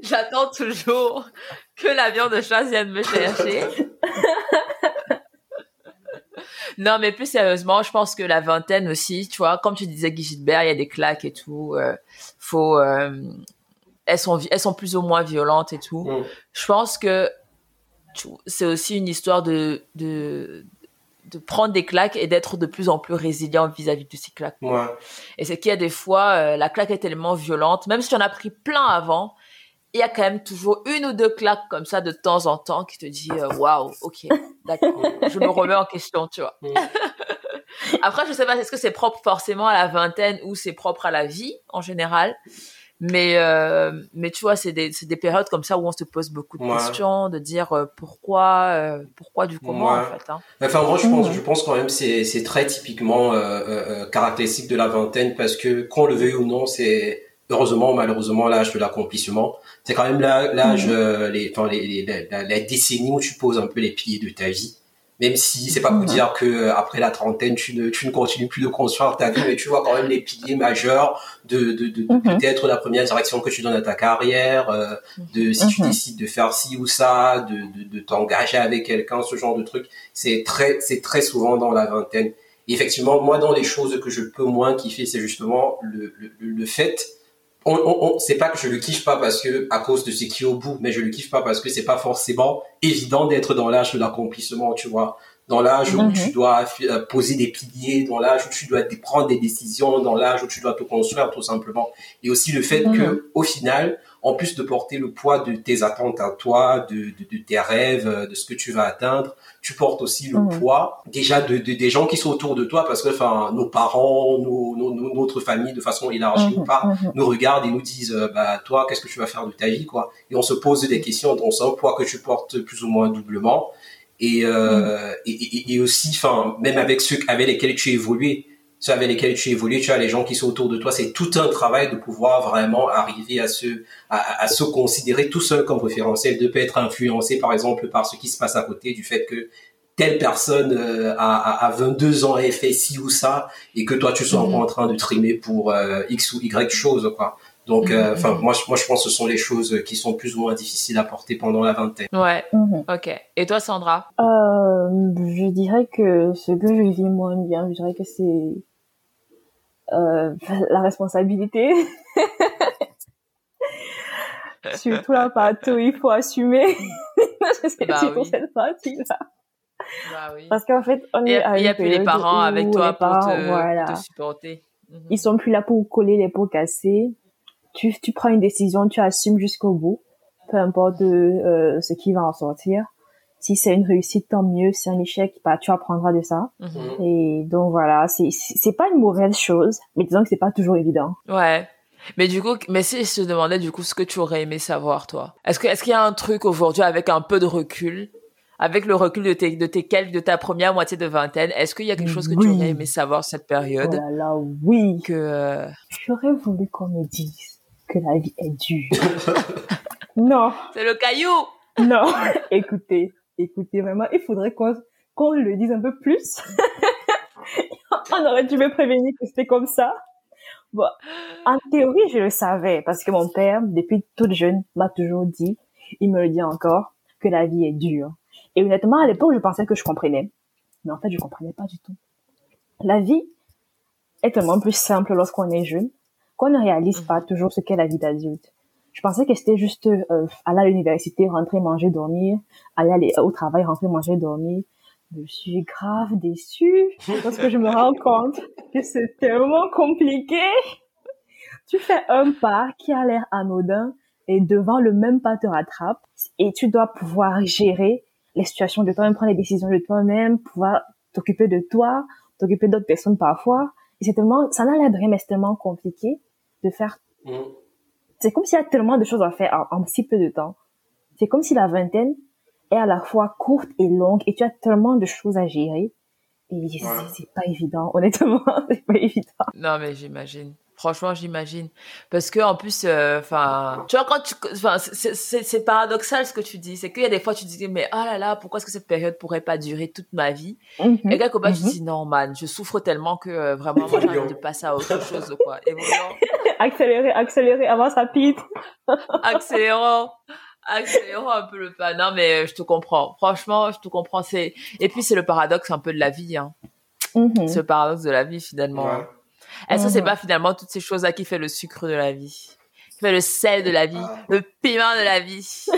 j'attends toujours que l'avion de chasse vienne me chercher. Non mais plus sérieusement je pense que la vingtaine aussi tu vois comme tu disais Guy Gilbert il y a des claques et tout euh, faut euh, elles sont elles sont plus ou moins violentes et tout. Mm. je pense que c'est aussi une histoire de de de prendre des claques et d'être de plus en plus résilient vis-à-vis de ces claques. Ouais. Et c'est qu'il y a des fois, euh, la claque est tellement violente, même si tu en as pris plein avant, il y a quand même toujours une ou deux claques comme ça de temps en temps qui te dit euh, waouh, ok, d'accord, je me remets en question, tu vois. Mm. Après, je sais pas, est-ce que c'est propre forcément à la vingtaine ou c'est propre à la vie en général? Mais euh, mais tu vois c'est des c'est des périodes comme ça où on se pose beaucoup de questions de dire euh, pourquoi euh, pourquoi du comment en fait hein. enfin moi je pense je pense quand même c'est c'est très typiquement caractéristique de la vingtaine parce que qu'on le veuille ou non c'est heureusement ou malheureusement l'âge de l'accomplissement c'est quand même l'âge les enfin les, les, la, la décennie où tu poses un peu les piliers de ta vie même si c'est pas pour dire que euh, après la trentaine tu ne tu ne continues plus de construire ta vie mais tu vois quand même les piliers majeurs de de, de, mhm. peut-être la première direction que tu donnes à ta carrière euh, de si tu mhm. décides de faire ci ou ça de de, de t'engager avec quelqu'un ce genre de truc c'est très c'est très souvent dans la vingtaine effectivement moi dans les choses que je peux moins kiffer c'est justement le, le, le fait on, on, c'est pas que je le kiffe pas parce que à cause de ce qui est au bout, mais je le kiffe pas parce que c'est pas forcément évident d'être dans l'âge de l'accomplissement, tu vois. Dans l'âge où mhm. tu dois euh, poser des piliers, dans l'âge où tu dois prendre des décisions, dans l'âge où tu dois te construire tout simplement. Et aussi le fait mhm. que, au final, en plus de porter le poids de tes attentes à toi, de, de, de tes rêves, euh, de ce que tu vas atteindre, tu portes aussi le mmh. poids déjà de, de, des gens qui sont autour de toi parce que enfin nos parents, nos, nos, notre famille de façon élargie mmh. ou pas mmh. nous regardent et nous disent euh, bah toi qu'est-ce que tu vas faire de ta vie quoi et on se pose des questions dans un poids que tu portes plus ou moins doublement et euh, et, et, et, aussi enfin même avec ceux avec lesquels tu as évolué ceux avec lesquels tu évolues, tu as les gens qui sont autour de toi. C'est tout un travail de pouvoir vraiment arriver à se, à, se considérer tout seul comme référentiel, de pas être influencé, par exemple, par ce qui se passe à côté, du fait que telle personne euh, a, 22 ans et fait ci ou ça, et que toi tu sois encore en train de trimer pour euh, X ou Y chose, quoi. Donc, euh, enfin, moi, moi, je pense que ce sont les choses qui sont plus ou moins difficiles à porter pendant la vingtaine. Ouais. Mhm. Ok. Et toi, Sandra? Euh, Je dirais que ce que je vis moins bien, je dirais que c'est euh, la responsabilité. Surtout la partie où il faut assumer. c'est bah oui. cette partie-là. Bah oui. Parce qu'en fait, on est Il n'y a plus les parents avec toi pour te, supporter. Mhm. Ils sont plus là pour coller les pots cassés tu, tu prends une décision, tu assumes jusqu'au bout, peu importe euh, ce qui va en sortir. Si c'est une réussite, tant mieux. Si c'est un échec, bah, tu apprendras de ça. Mhm. Et donc voilà, c'est c'est pas une mauvaise chose, mais disons que c'est pas toujours évident. Ouais. Mais du coup, mais si je te demandais du coup ce que tu aurais aimé savoir toi, est-ce que est-ce qu'il y a un truc aujourd'hui avec un peu de recul, avec le recul de tes de tes quelques de ta première moitié de vingtaine, est-ce qu'il y a quelque chose que tu aurais aimé savoir cette période oh là, là oui. Que euh, j'aurais voulu qu'on me dise que la vie est dure. non. C'est le caillou. Non. écoutez, écoutez, vraiment, il faudrait qu'on qu'on le dise un peu plus. On aurait dû me prévenir que c'était comme ça. Bon, en théorie, je le savais parce que mon père, depuis toute jeune, m'a toujours dit, il me le dit encore, que la vie est dure. Et honnêtement, à l'époque, je pensais que je comprenais. Mais en fait, je comprenais pas du tout. La vie est tellement plus simple lorsqu'on est jeune qu'on ne réalise pas mhm. toujours ce qu'est la vie d'adulte. Je pensais que c'était juste euh, aller à l'université, rentrer, manger, dormir, aller, au travail, rentrer, manger, dormir. Je suis grave déçue parce que je me rends compte que c'est tellement compliqué. Tu fais un pas qui a l'air anodin et devant le même pas te rattrape et tu dois pouvoir gérer les situations de toi-même, prendre les décisions de toi-même, pouvoir t'occuper de toi, t'occuper d'autres personnes parfois. Et c'est tellement, ça n'a l'air de rien, mais c'est tellement compliqué de faire. Mm. C'est comme s'il y a tellement de choses à faire en, si peu de temps. C'est comme si la vingtaine est à la fois courte et longue et tu as tellement de choses à gérer. Et c'est pas évident, honnêtement, c'est pas évident. Non, mais j'imagine. Franchement, j'imagine. Parce que en plus, euh, enfin, tu vois quand tu, enfin, c'est paradoxal ce que tu dis. C'est qu'il y a des fois tu te dis mais oh là là, pourquoi est-ce que cette période pourrait pas durer toute ma vie? Mm-hmm. Et quelque part tu te mm-hmm. dis non man, je souffre tellement que euh, vraiment moi j'ai envie de passer à autre chose quoi. accélérer, accélérer, avance rapide. accélérons, accélérons un peu le pas. Non mais euh, je te comprends. Franchement, je te comprends. C'est et puis c'est le paradoxe un peu de la vie. Hein. C'est le paradoxe de la vie finalement. Est-ce que c'est pas finalement toutes ces choses-là qui fait le sucre de la vie qui fait le sel de la vie, ah. le piment de la vie. Si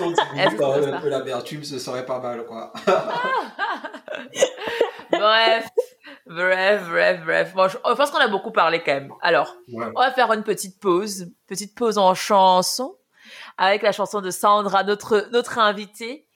on diminue un peu l'amertume, ce serait pas mal, quoi. bref, bref, bref, bref. Bon, je, pense qu'on a beaucoup parlé quand même. Alors, on va faire une petite pause, petite pause en chanson, avec la chanson de Sandra, notre notre invitée.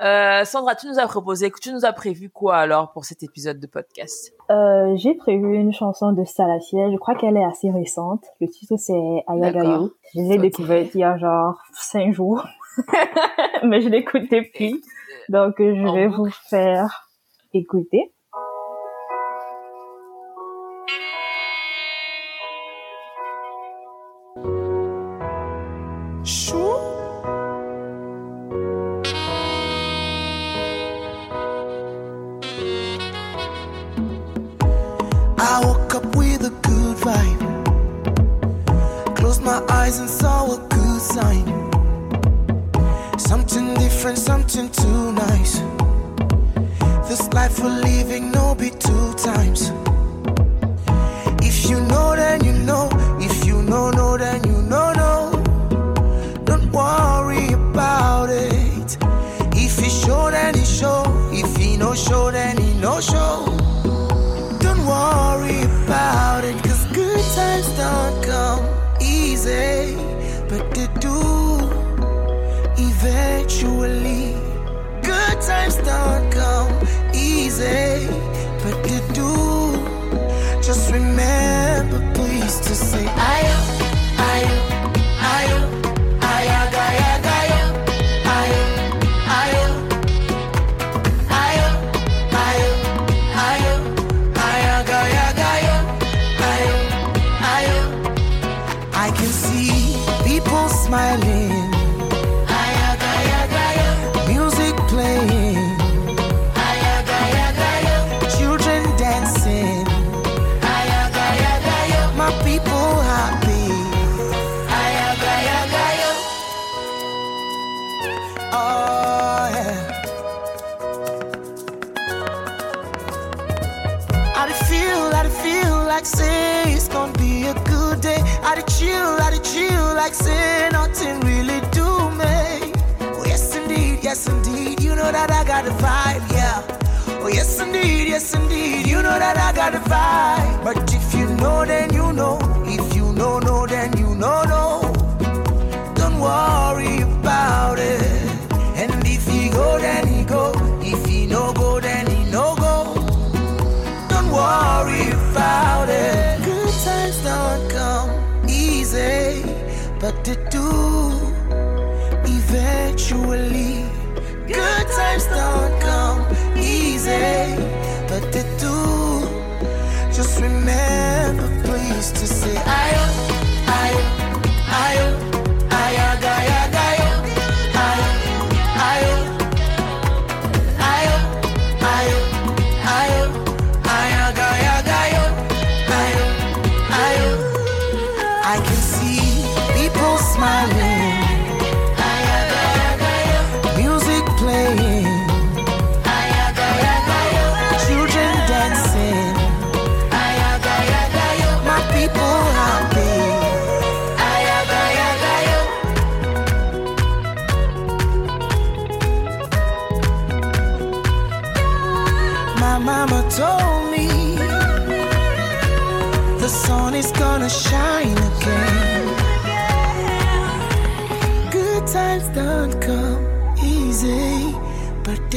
Euh, Sandra, tu nous as proposé, tu nous as prévu quoi alors pour cet épisode de podcast? Euh, J'ai prévu une chanson de Salaciel, je crois qu'elle est assez récente. Le titre c'est Ayagayo. Je l'ai découverte il y a genre cinq jours, mais je l'écoute depuis. Donc je vais vous faire écouter.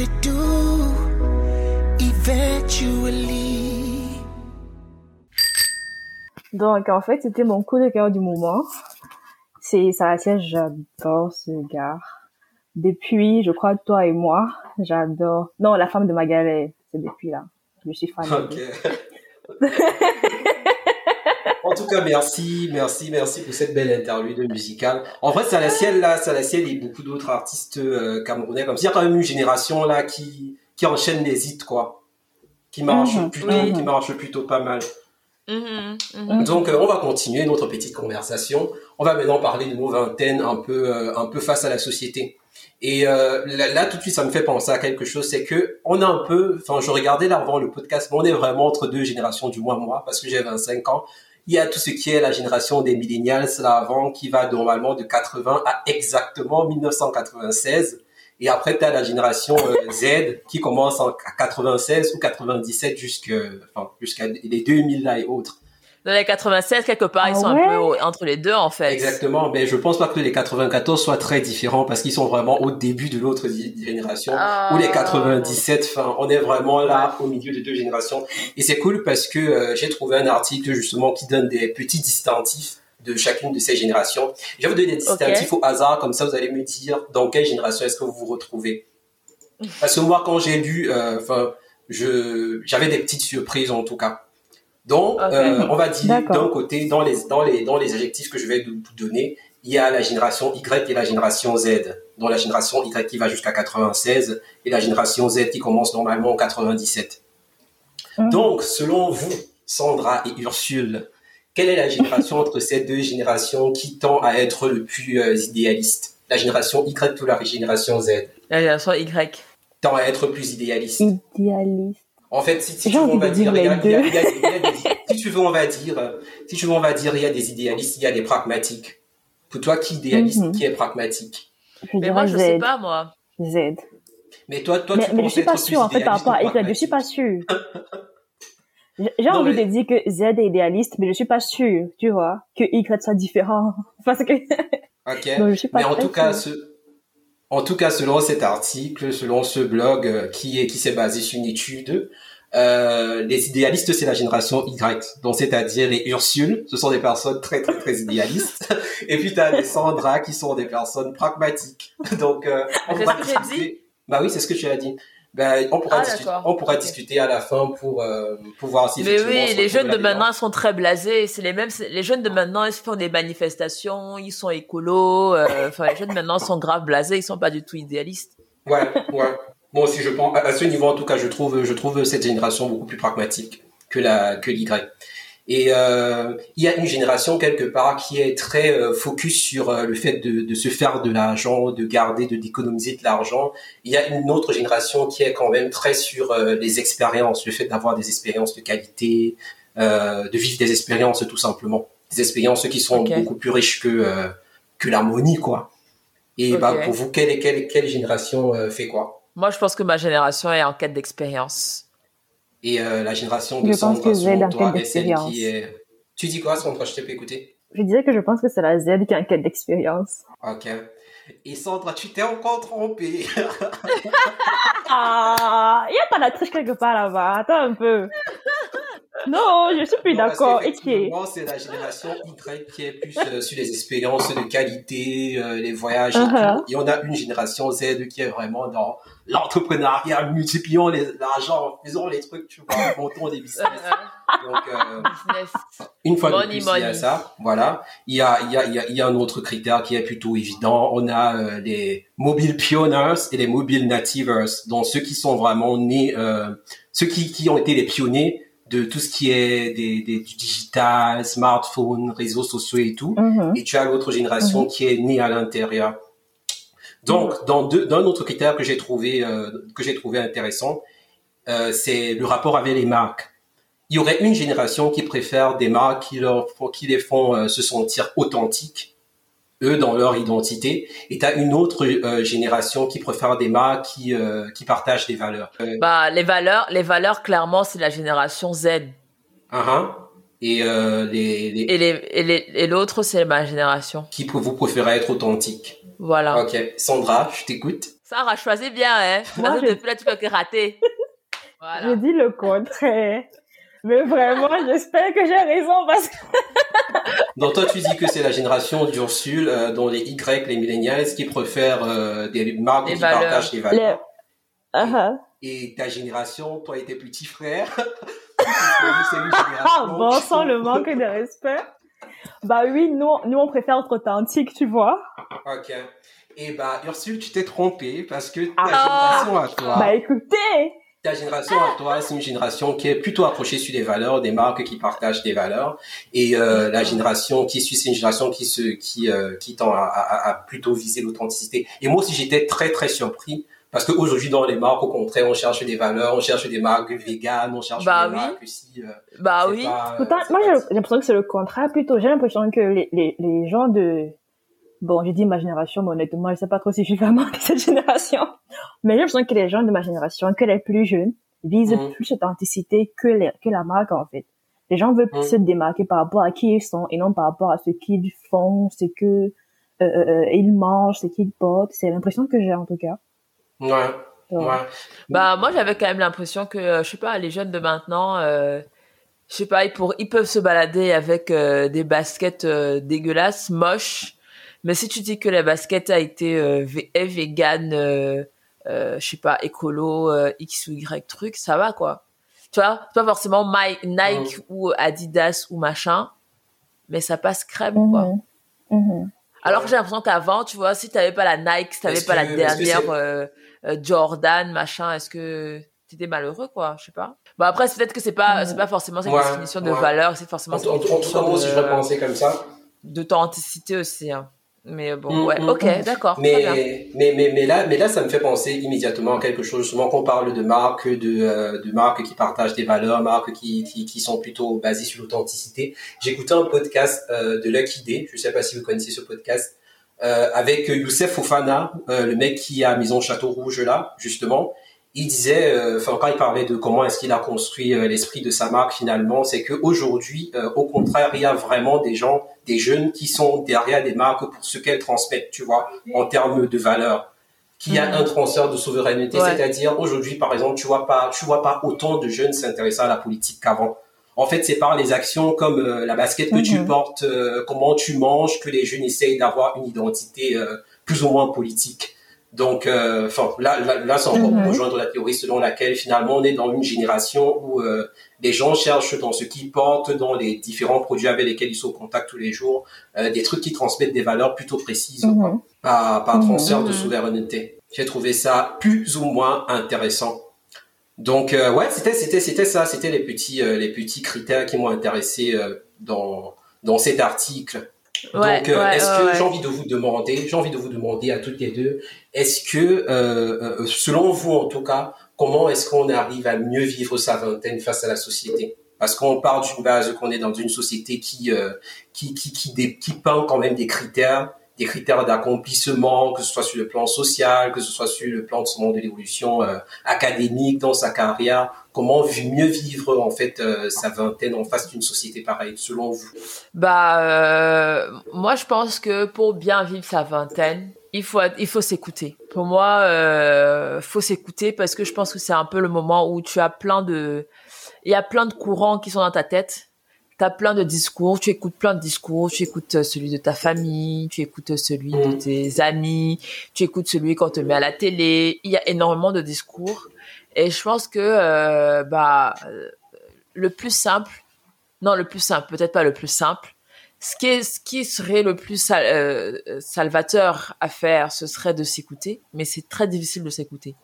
Do eventually. Donc, en fait, c'était mon coup de cœur du moment. C'est Sarasiel, j'adore ce gars. Depuis, je crois, toi et moi, j'adore. Non, la femme de Magalais, c'est depuis là. Je suis fan. Ok. en tout cas, merci, merci, merci pour cette belle interlude musicale. En vrai, Salaciel, là, Salaciel et beaucoup d'autres artistes euh, camerounais, comme ça, il y a quand même une génération là qui, qui enchaîne les hits, quoi. Qui marche Mhm. plutôt, Oui. qui marche plutôt pas mal. Mhm, mhm. Donc, euh, on va continuer notre petite conversation. On va maintenant parler de nos vingtaines un peu, euh, un peu face à la société. Et euh, là, là, tout de suite, ça me fait penser à quelque chose, c'est que on a un peu, enfin, je regardais là avant le podcast, mais on est vraiment entre deux générations, du moins moi, parce que j'ai 25 ans. Il y a tout ce qui est la génération des millennials là avant, qui va normalement de 80 à exactement 1996. Et après, tu as la génération euh, Z qui commence en 96 ou 97 jusque, enfin, jusqu'à les 2000 là et autres. Dans les 96, quelque part, ils Ah sont ouais un peu entre les deux, en fait. Exactement, mais je pense pas que les 94 soient très différents parce qu'ils sont vraiment au début de l'autre génération Ah. ou les 97. Enfin, on est vraiment là au milieu de deux générations et c'est cool parce que euh, j'ai trouvé un article justement qui donne des petits distinctifs de chacune de ces générations. Je vais vous donner des distinctifs au hasard comme ça vous allez me dire dans quelle génération est-ce que vous vous retrouvez. Parce que moi quand j'ai lu, euh, enfin, je j'avais des petites surprises en tout cas. Donc, euh, on va dire d'un côté, dans les, dans, les, dans les adjectifs que je vais vous donner, il y a la génération Y et la génération Z. Dont la génération Y qui va jusqu'à 96 et la génération Z qui commence normalement en 97. Mhm. Donc, selon vous, Sandra et Ursule, quelle est la génération entre ces deux générations qui tend à être le plus euh, idéaliste? La génération Y ou la génération Z? La génération Y. tend à être plus idéaliste Idéaliste. En fait, si, tu veux, on va dire, dire il y a, les il y a- deux. il y a des- il y a des- si tu veux, on va dire, si tu veux, on va dire, il y a des idéalistes, il y a des pragmatiques. Pour toi, qui idéaliste, Mhm. qui est pragmatique? Je Mais moi, je Z. sais pas, moi. Z. Mais toi, toi, mais, tu mais je penses suis être pas plus sûre en fait par rapport à Y. Je suis pas sûre. J'ai envie mais- de dire que Z est idéaliste, mais je suis pas sûre, tu vois, que Y soit différent. Parce que Ok. Donc, je suis pas Mais en tout cas, ce, en tout cas, selon cet article, selon ce blog euh, qui est qui s'est basé sur une étude, euh, les idéalistes c'est la génération Y, donc c'est-à-dire les Ursules, ce sont des personnes très très très idéalistes, et puis tu as les Sandra qui sont des personnes pragmatiques. Donc, euh, on C'est va ce que discuter- Bah oui, c'est ce que tu as dit. Ben, on pourra, ah, discuter, on pourra discuter à la fin pour, euh, pour voir si Mais oui, les jeunes de maintenant sont très blasés. C'est les mêmes, les jeunes de maintenant, ils font des manifestations, ils sont écolos. Euh, enfin, les jeunes de maintenant sont grave blasés, ils sont pas du tout idéalistes. Ouais, ouais. Moi aussi, je pense, à ce niveau, en tout cas, je trouve, je trouve cette génération beaucoup plus pragmatique que la, que l'Y. Et euh, il y a une génération quelque part qui est très euh, focus sur euh, le fait de, de, se faire de l'argent, de garder, de d'économiser de l'argent. Il y a une autre génération qui est quand même très sur euh, les expériences, le fait d'avoir des expériences de qualité, de vivre des expériences tout simplement, des expériences qui sont beaucoup plus riches que que l'harmonie quoi. Et bah pour vous, quelle quelle quelle génération fait quoi? Moi, je pense que ma génération est en quête d'expérience. Et euh, la génération de je Sandra, pense que Z en quête d'expérience. Est... Tu dis quoi, Sandra? Je t'ai pas écouté. Je disais que je pense que c'est la Z qui est en quête d'expérience. Ok. Et Sandra, tu t'es encore trompée. ah, il y a pas la triche quelque part là-bas. Attends un peu. Non, je suis plus d'accord. Effectivement, c'est la génération Y qui est plus euh, sur les expériences de qualité, euh, les voyages et uh-huh. tout. Et on a une génération Z qui est vraiment dans l'entrepreneuriat, multiplions l'argent, faisons les trucs, tu vois, montons des business. Donc, euh, une fois de plus, il y a ça. Voilà. Il y a, il y a, il y a, il y a un autre critère qui est plutôt évident. On a euh, les mobile pioneers et les mobile nativers, donc ceux qui sont vraiment nés, euh, ceux qui, qui ont été les pionniers de tout ce qui est des, des du digital, smartphone, réseaux sociaux et tout. Mm-hmm. Et tu as l'autre génération mm-hmm. qui est née à l'intérieur. Donc, dans deux, d'un autre critère que j'ai trouvé euh, que j'ai trouvé intéressant, euh, c'est le rapport avec les marques. Il y aurait une génération qui préfère des marques qui leur qui les font euh, se sentir authentiques, eux dans leur identité, et tu as une autre génération qui préfère des marques qui qui partagent des valeurs. bah les valeurs, les valeurs clairement c'est la génération Z. Uh Et les, les, et les et, et l'autre c'est ma génération. Qui vous préférez être authentique. Voilà. Ok. Sandra, je t'écoute. Sarah, choisis bien, hein. Moi, je... depuis là, tu peux que rater. Voilà. Je dis le contraire. Mais vraiment, j'espère que j'ai raison parce que... Donc toi, tu dis que c'est la génération d'Ursule, euh, dont les Y, les millennials, qui préfèrent euh, des marques qui partagent des valeurs. Uh-huh. Et ta génération, toi et tes petits frères, ah, bon, sans le manque de respect. Bah oui, nous, nous on préfère être authentique, tu vois. Ok. Et bah Ursule, tu t'es trompée parce que ta ah. génération à toi. Bah écoutez. Ta génération à toi, c'est une génération qui est plutôt accrochée sur des valeurs, des marques qui partagent des valeurs. Et euh, la génération qui suit, c'est une génération qui se, qui, euh, qui tend à, à, à plutôt viser l'authenticité. Et moi aussi, j'étais très très surpris parce qu'aujourd'hui, dans les marques, au contraire, on cherche des valeurs, on cherche des marques véganes, on cherche bah des oui. marques aussi. Euh, bah oui. Pourtant, moi, j'ai l'impression que c'est le contraire plutôt. J'ai l'impression que les, les, les gens de, bon, j'ai dit ma génération, mais honnêtement, je sais pas trop si je suis vraiment de cette génération. Mais j'ai l'impression que les gens de ma génération, que les plus jeunes, visent mmh. plus l'authenticité que, les, que la marque, en fait. Les gens veulent plus mmh. se démarquer par rapport à qui ils sont et non par rapport à ce qu'ils font, ce que euh, euh, euh ils mangent, ce qu'ils portent. C'est l'impression que j'ai, en tout cas. Ouais. Ouais. Bah moi j'avais quand même l'impression que euh, je sais pas les jeunes de maintenant euh, je sais pas ils pour ils peuvent se balader avec euh, des baskets euh, dégueulasses moches. Mais si tu dis que la basket a été est vegan je sais pas écolo x ou y truc ça va quoi. Tu vois pas forcément Nike ou Adidas ou machin mais ça passe crème quoi. Mm alors que j'ai l'impression qu'avant, tu vois, si t'avais pas la Nike, si t'avais pas la dernière euh, euh, Jordan, machin, est-ce que t'étais malheureux, quoi Je sais pas. Bon après, c'est peut-être que c'est pas, c'est pas forcément cette définition de valeur, c'est forcément. En, en, en tout cas, moi aussi, je vais penser comme ça. D'authenticité aussi. Hein. Mais bon, mm, ouais, mm, ok, mm. d'accord. Mais, mais, mais, mais, là, mais là, ça me fait penser immédiatement à quelque chose, justement, qu'on parle de marques, de, euh, de marques qui partagent des valeurs, marques qui, qui, qui sont plutôt basées sur l'authenticité. J'écoutais un podcast euh, de Lucky Day, je sais pas si vous connaissez ce podcast, euh, avec Youssef Fofana, euh, le mec qui a Maison Château Rouge là, justement il disait, euh, enfin quand il parlait de comment est-ce qu'il a construit euh, l'esprit de sa marque finalement, c'est que aujourd'hui, euh, au contraire, il y a vraiment des gens, des jeunes qui sont derrière des marques pour ce qu'elles transmettent, tu vois, en termes de valeur. Qui y a mm. un transfert de souveraineté, c'est-à-dire aujourd'hui, par exemple, tu vois pas, tu vois pas autant de jeunes s'intéresser à la politique qu'avant. En fait, c'est par les actions comme la basket que tu mm-hmm. portes, comment tu manges, que les jeunes essayent d'avoir une identité plus ou moins politique. Donc, euh, enfin, là, là, là, c'est encore pour rejoindre la théorie selon laquelle finalement on est dans une génération où euh, les gens cherchent dans ce qu'ils portent, dans les différents produits avec lesquels ils sont en contact tous les jours, euh, des trucs qui transmettent des valeurs plutôt précises, mhm. par, par transfert de souveraineté. J'ai trouvé ça plus ou moins intéressant. Donc, ouais, c'était, c'était, c'était ça, c'était les petits, les petits critères qui m'ont intéressé dans dans cet article. Donc, euh, est-ce que j'ai envie de vous demander, j'ai envie de vous demander à toutes les deux, est-ce que, euh, euh, selon vous en tout cas, comment est-ce qu'on arrive à mieux vivre sa vingtaine face à la société? Parce qu'on part d'une base qu'on est dans une société qui, qui, qui, qui, qui peint quand même des critères des critères d'accomplissement, que ce soit sur le plan social, que ce soit sur le plan de, son, l'évolution euh, académique dans sa carrière. Comment mieux vivre en fait euh, sa vingtaine en face d'une société pareille, selon vous? Bah, euh, moi je pense que pour bien vivre sa vingtaine, il faut il faut s'écouter. Pour moi, euh, faut s'écouter parce que je pense que c'est un peu le moment où tu as plein de il y a plein de courants qui sont dans ta tête tu as plein de discours, tu écoutes plein de discours, tu écoutes euh, celui de ta famille, tu écoutes euh, celui de mm. tes amis, tu écoutes celui qu'on te met à la télé, il y a énormément de discours et je pense que euh, bah le plus simple non le plus simple, peut-être pas le plus simple, ce qui est, ce qui serait le plus salvateur à faire, ce serait de s'écouter, mais c'est très difficile de s'écouter.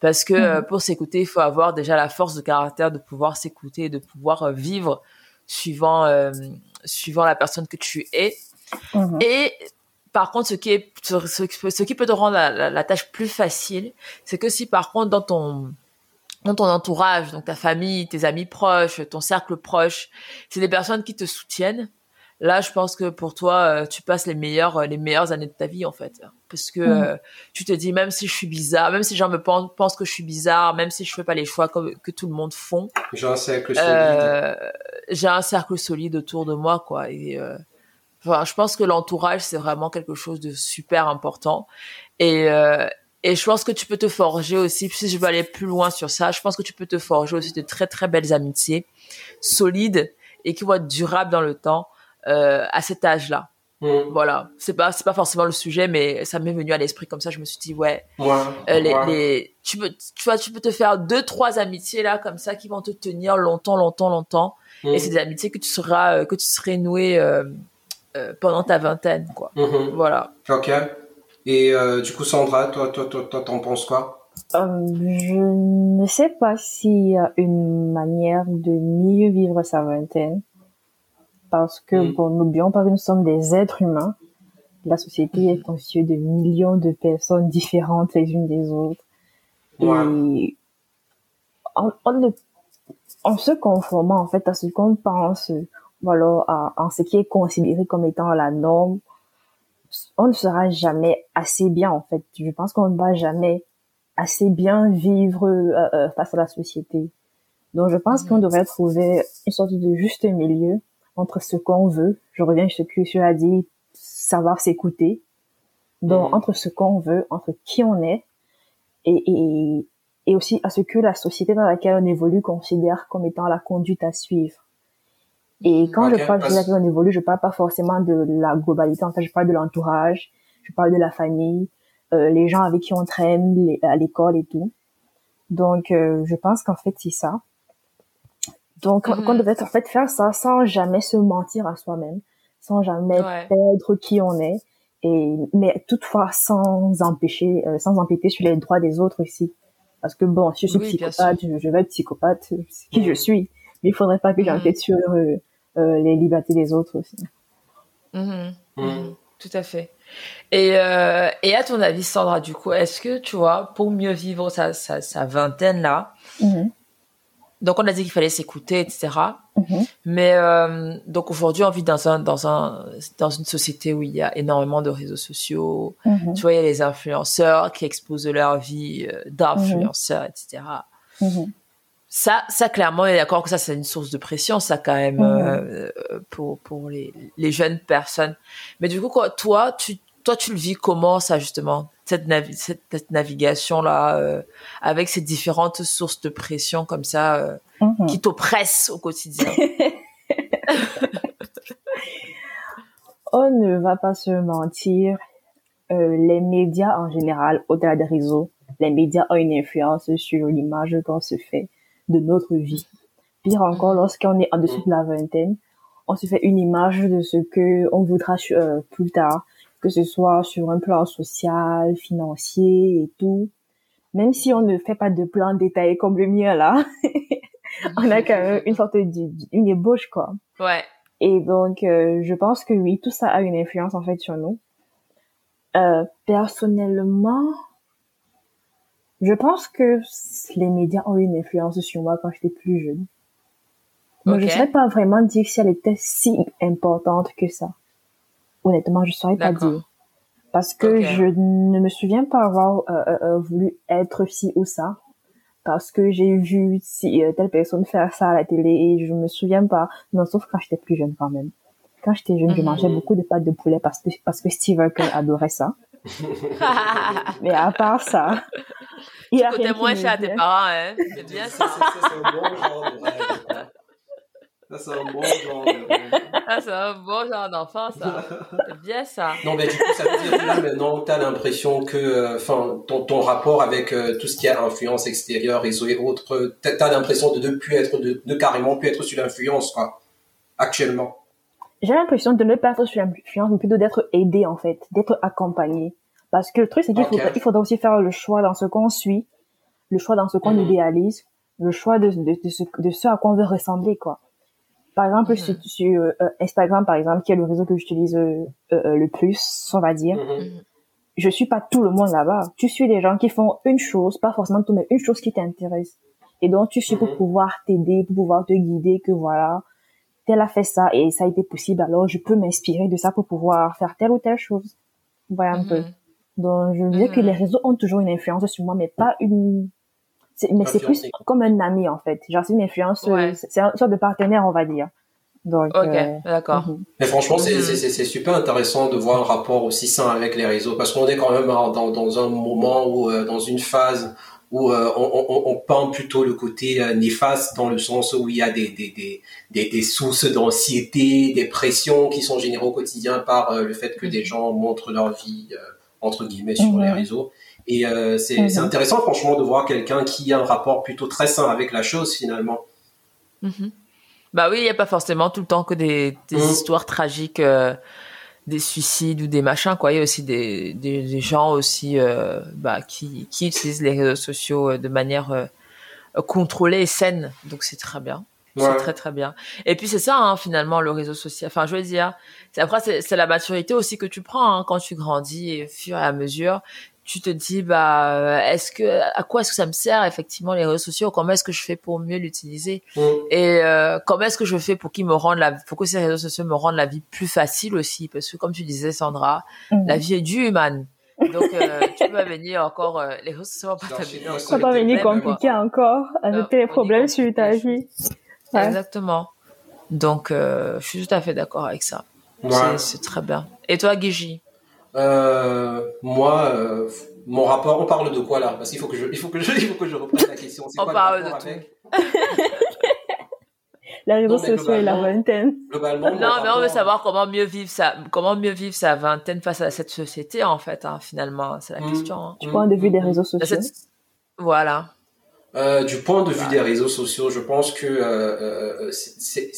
Parce que mm. pour s'écouter, il faut avoir déjà la force de caractère de pouvoir s'écouter de pouvoir vivre suivant euh, suivant la personne que tu es. Mhm. Et par contre, ce qui est ce, qui peut te rendre la, tâche plus facile, c'est que si par contre dans ton dans ton entourage, donc ta famille, tes amis proches, ton cercle proche, c'est des personnes qui te soutiennent, Là, je pense que pour toi, euh, tu passes les meilleures, euh, les meilleures années de ta vie, en fait. Parce que mm. euh, tu te dis, même si je suis bizarre, même si les gens me pensent, que je suis bizarre, même si je fais pas les choix comme, que tout le monde font. J'ai un cercle solide. j'ai un cercle solide autour de moi, quoi. Et, enfin, je pense que l'entourage, c'est vraiment quelque chose de super important. Et, et je pense que tu peux te forger aussi, si je veux aller plus loin sur ça, je pense que tu peux te forger aussi de très, très belles amitiés, solides et qui vont être durables dans le temps euh, à cet âge-là. Mm. Voilà, c'est pas c'est pas forcément le sujet, mais ça m'est venu à l'esprit comme ça. Je me suis dit ouais, euh, les, les, tu peux tu vois tu peux te faire deux trois amitiés là comme ça qui vont te tenir longtemps longtemps longtemps. Et mm. c'est des amitiés que tu seras euh, que tu serais noué pendant ta vingtaine quoi. Mm-hmm. Voilà. Ok. Et du coup Sandra, toi toi toi toi t'en penses quoi? Je ne sais pas s'il y a une manière de mieux vivre sa vingtaine parce que, mm. bon, n'oublions pas que nous sommes des êtres humains. La société est constituée de millions de personnes différentes les unes des autres. Et en, en, se conformant, en fait, à ce qu'on pense, voilà, à, en ce qui est considéré comme étant la norme, on ne sera jamais assez bien, en fait. Je pense qu'on ne va jamais assez bien vivre euh, euh, face à la société. Donc, je pense mm. qu'on devrait trouver une sorte de juste milieu entre ce qu'on veut. Je reviens sur ce que tu as dit, savoir s'écouter. Donc, mhm. entre ce qu'on veut, entre qui on est, et, et, et aussi à ce que la société dans laquelle on évolue considère comme étant la conduite à suivre. Et quand je parle de la laquelle on évolue, je parle pas forcément de la globalité. En fait, je parle de l'entourage, je parle de la famille, euh, les gens avec qui on traîne à l'école et tout. Donc, euh, je pense qu'en fait, c'est ça. Donc, on mm-hmm. devait en fait faire ça sans jamais se mentir à soi-même, sans jamais perdre qui on est, et mais toutefois sans empêcher, euh, sans empiéter sur les droits des autres aussi. Parce que bon, si je suis psychopathe, je, vais être psychopathe, c'est qui je suis. Mais il faudrait pas que j'empiète mm-hmm. sur euh, euh, les libertés des autres aussi. Mm-hmm. Mm. Tout à fait. Et, euh, et à ton avis, Sandra, du coup, est-ce que tu vois, pour mieux vivre sa, sa, sa vingtaine là, donc on a dit qu'il fallait s'écouter, etc. Mhm. Mais euh, donc aujourd'hui on vit dans un dans un dans une société où il y a énormément de réseaux sociaux. Mhm. Tu vois, il y a les influenceurs qui exposent leur vie euh, d'influenceurs, mhm. etc. Ça, ça clairement, on est d'accord que ça c'est une source de pression, ça quand même euh, pour pour les les jeunes personnes. Mais du coup, quoi, toi, tu toi tu le vis comment ça justement? Cette, cette, navigation là euh, avec ces différentes sources de pression comme ça euh, mhm. qui t'oppressent au quotidien on ne va pas se mentir euh, les médias en général, au-delà des réseaux, les médias ont une influence sur l'image qu'on se fait de notre vie. Pire encore, lorsqu'on est en dessous de la vingtaine, on se fait une image de ce que on voudra plus tard, que ce soit sur un plan social, financier et tout. Même si on ne fait pas de plan détaillé comme le mien là, on a quand même une sorte d'une ébauche quoi. Ouais. Et donc, euh, je pense que oui, tout ça a une influence en fait sur nous. Euh, personnellement, je pense que les médias ont eu une influence sur moi quand j'étais plus jeune. Mais je ne saurais pas vraiment dire si elle était si importante que ça. Honnêtement, je ne saurais pas dire. Parce que je ne me souviens pas avoir euh, euh, euh, voulu être ci ou ça. Parce que j'ai vu si telle personne faire ça à la télé et je me souviens pas. Non, sauf quand j'étais plus jeune quand même. Quand j'étais jeune, je mhm. mangeais beaucoup de pâtes de poulet parce que, parce que Steve Urkel adorait ça. Mais à part ça, il a rien moins cher à tes parents, hein. C'est bien ça. C'est un bon genre Ça, c'est un bon genre Ah, c'est un bon genre d'enfant, ça. Bien ça. Non, mais du coup, ça veut dire que là, maintenant, t'as l'impression que, euh, ton, ton rapport avec euh, tout ce qui a influence extérieure, réseau et autres, t'as as, l'impression de ne plus être, de, de carrément plus être sous l'influence, quoi, actuellement. J'ai l'impression de ne pas être sous l'influence, mais plutôt d'être aidé, en fait, d'être accompagné. Parce que le truc, c'est qu'il faut, il faudra aussi faire le choix dans ce qu'on suit, le choix dans ce qu'on mhm. idéalise, le choix de, de, de, ce, de ce à quoi on veut ressembler, quoi. Par exemple, sur, sur euh, Instagram, par exemple, qui est le réseau que j'utilise euh, euh, le plus, on va dire, mhm. je suis pas tout le monde là-bas. Tu suis des gens qui font une chose, pas forcément tout, mais une chose qui t'intéresse. Et donc, tu suis pour pouvoir t'aider, pour pouvoir te guider, que voilà, tel a fait ça et ça a été possible, alors je peux m'inspirer de ça pour pouvoir faire telle ou telle chose. Voilà un peu. Mhm. Donc, je veux que les réseaux ont toujours une influence sur moi, mais pas une... Mais c'est plus comme un ami, en fait. Genre, c'est une influence, euh, c'est une sorte de partenaire, on va dire. Donc, ok, euh, d'accord. Mhm. Mais franchement, c'est c'est super intéressant de voir un rapport aussi sain avec les réseaux, parce qu'on est quand même dans, dans un moment ou euh, dans une phase où euh, on, on, on, peint plutôt le côté euh, néfaste dans le sens où il y a des, des, des, des, sources d'anxiété, des pressions qui sont générées au quotidien par euh, le fait que des gens montrent leur vie, entre guillemets, sur les mhm. réseaux. Et c'est mhm. intéressant, franchement, de voir quelqu'un qui a un rapport plutôt très sain avec la chose, finalement. Mhm. Bah oui, il n'y a pas forcément tout le temps que des, des histoires tragiques des suicides ou des machins quoi. Il y a aussi des, des, gens aussi euh, bah, qui, qui utilisent les réseaux sociaux euh, de manière euh, contrôlée et saine. Donc c'est très bien. C'est très très bien. Et puis c'est ça hein, finalement le réseau social. Enfin je veux dire après c'est la maturité aussi que tu prends hein, quand tu grandis et au fur et à mesure tu te dis bah est-ce que à quoi est-ce que ça me sert effectivement les réseaux sociaux? Comment est-ce que je fais pour mieux l'utiliser? Mm. et euh, comment est-ce que je fais pour qu'ils me rendent la pour que ces réseaux sociaux me rendent la vie plus facile aussi? Parce que comme tu disais Sandra mm. la vie est dure man. Donc euh, tu peux venir encore euh, les réseaux sociaux pas ça va venir compliqué encore ajouter les problèmes sur ta vie. Exactement. Donc je suis tout à fait d'accord avec ça. C'est très bien. Et toi Guigi euh, moi, euh, mon rapport, on parle de quoi là? Parce qu'il faut que je, il faut que je, il faut que je reprenne la question. on parle de avec... la réseau sociaux et la vingtaine. Globalement. Non, mais on veut savoir comment mieux vivre sa, comment mieux vivre sa vingtaine face à cette société en fait. Hein, finalement, c'est la mmh. question. Hein. Du point de vue des réseaux sociaux. Voilà. Euh, du point de vue des réseaux sociaux, je pense que euh, euh c'est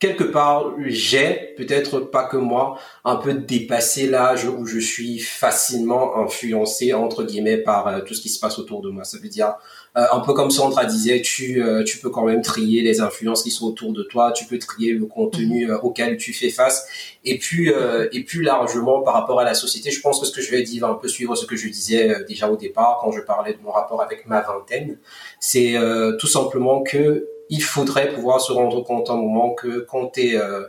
quelque part, j'ai, peut-être pas que moi, un peu dépassé l'âge où je suis facilement influencé, entre guillemets, par euh, tout ce qui se passe autour de moi. Ça veut dire, euh, un peu comme Sandra disait, tu, euh, tu peux quand même trier les influences qui sont autour de toi, tu peux trier le contenu mhm. auquel tu fais face. Et puis, et plus largement, par rapport à la société, je pense que ce que je vais dire va un peu suivre ce que je disais déjà au départ, quand je parlais de mon rapport avec ma vingtaine. C'est tout simplement que il faudrait pouvoir se rendre compte un moment que quand tu es, euh,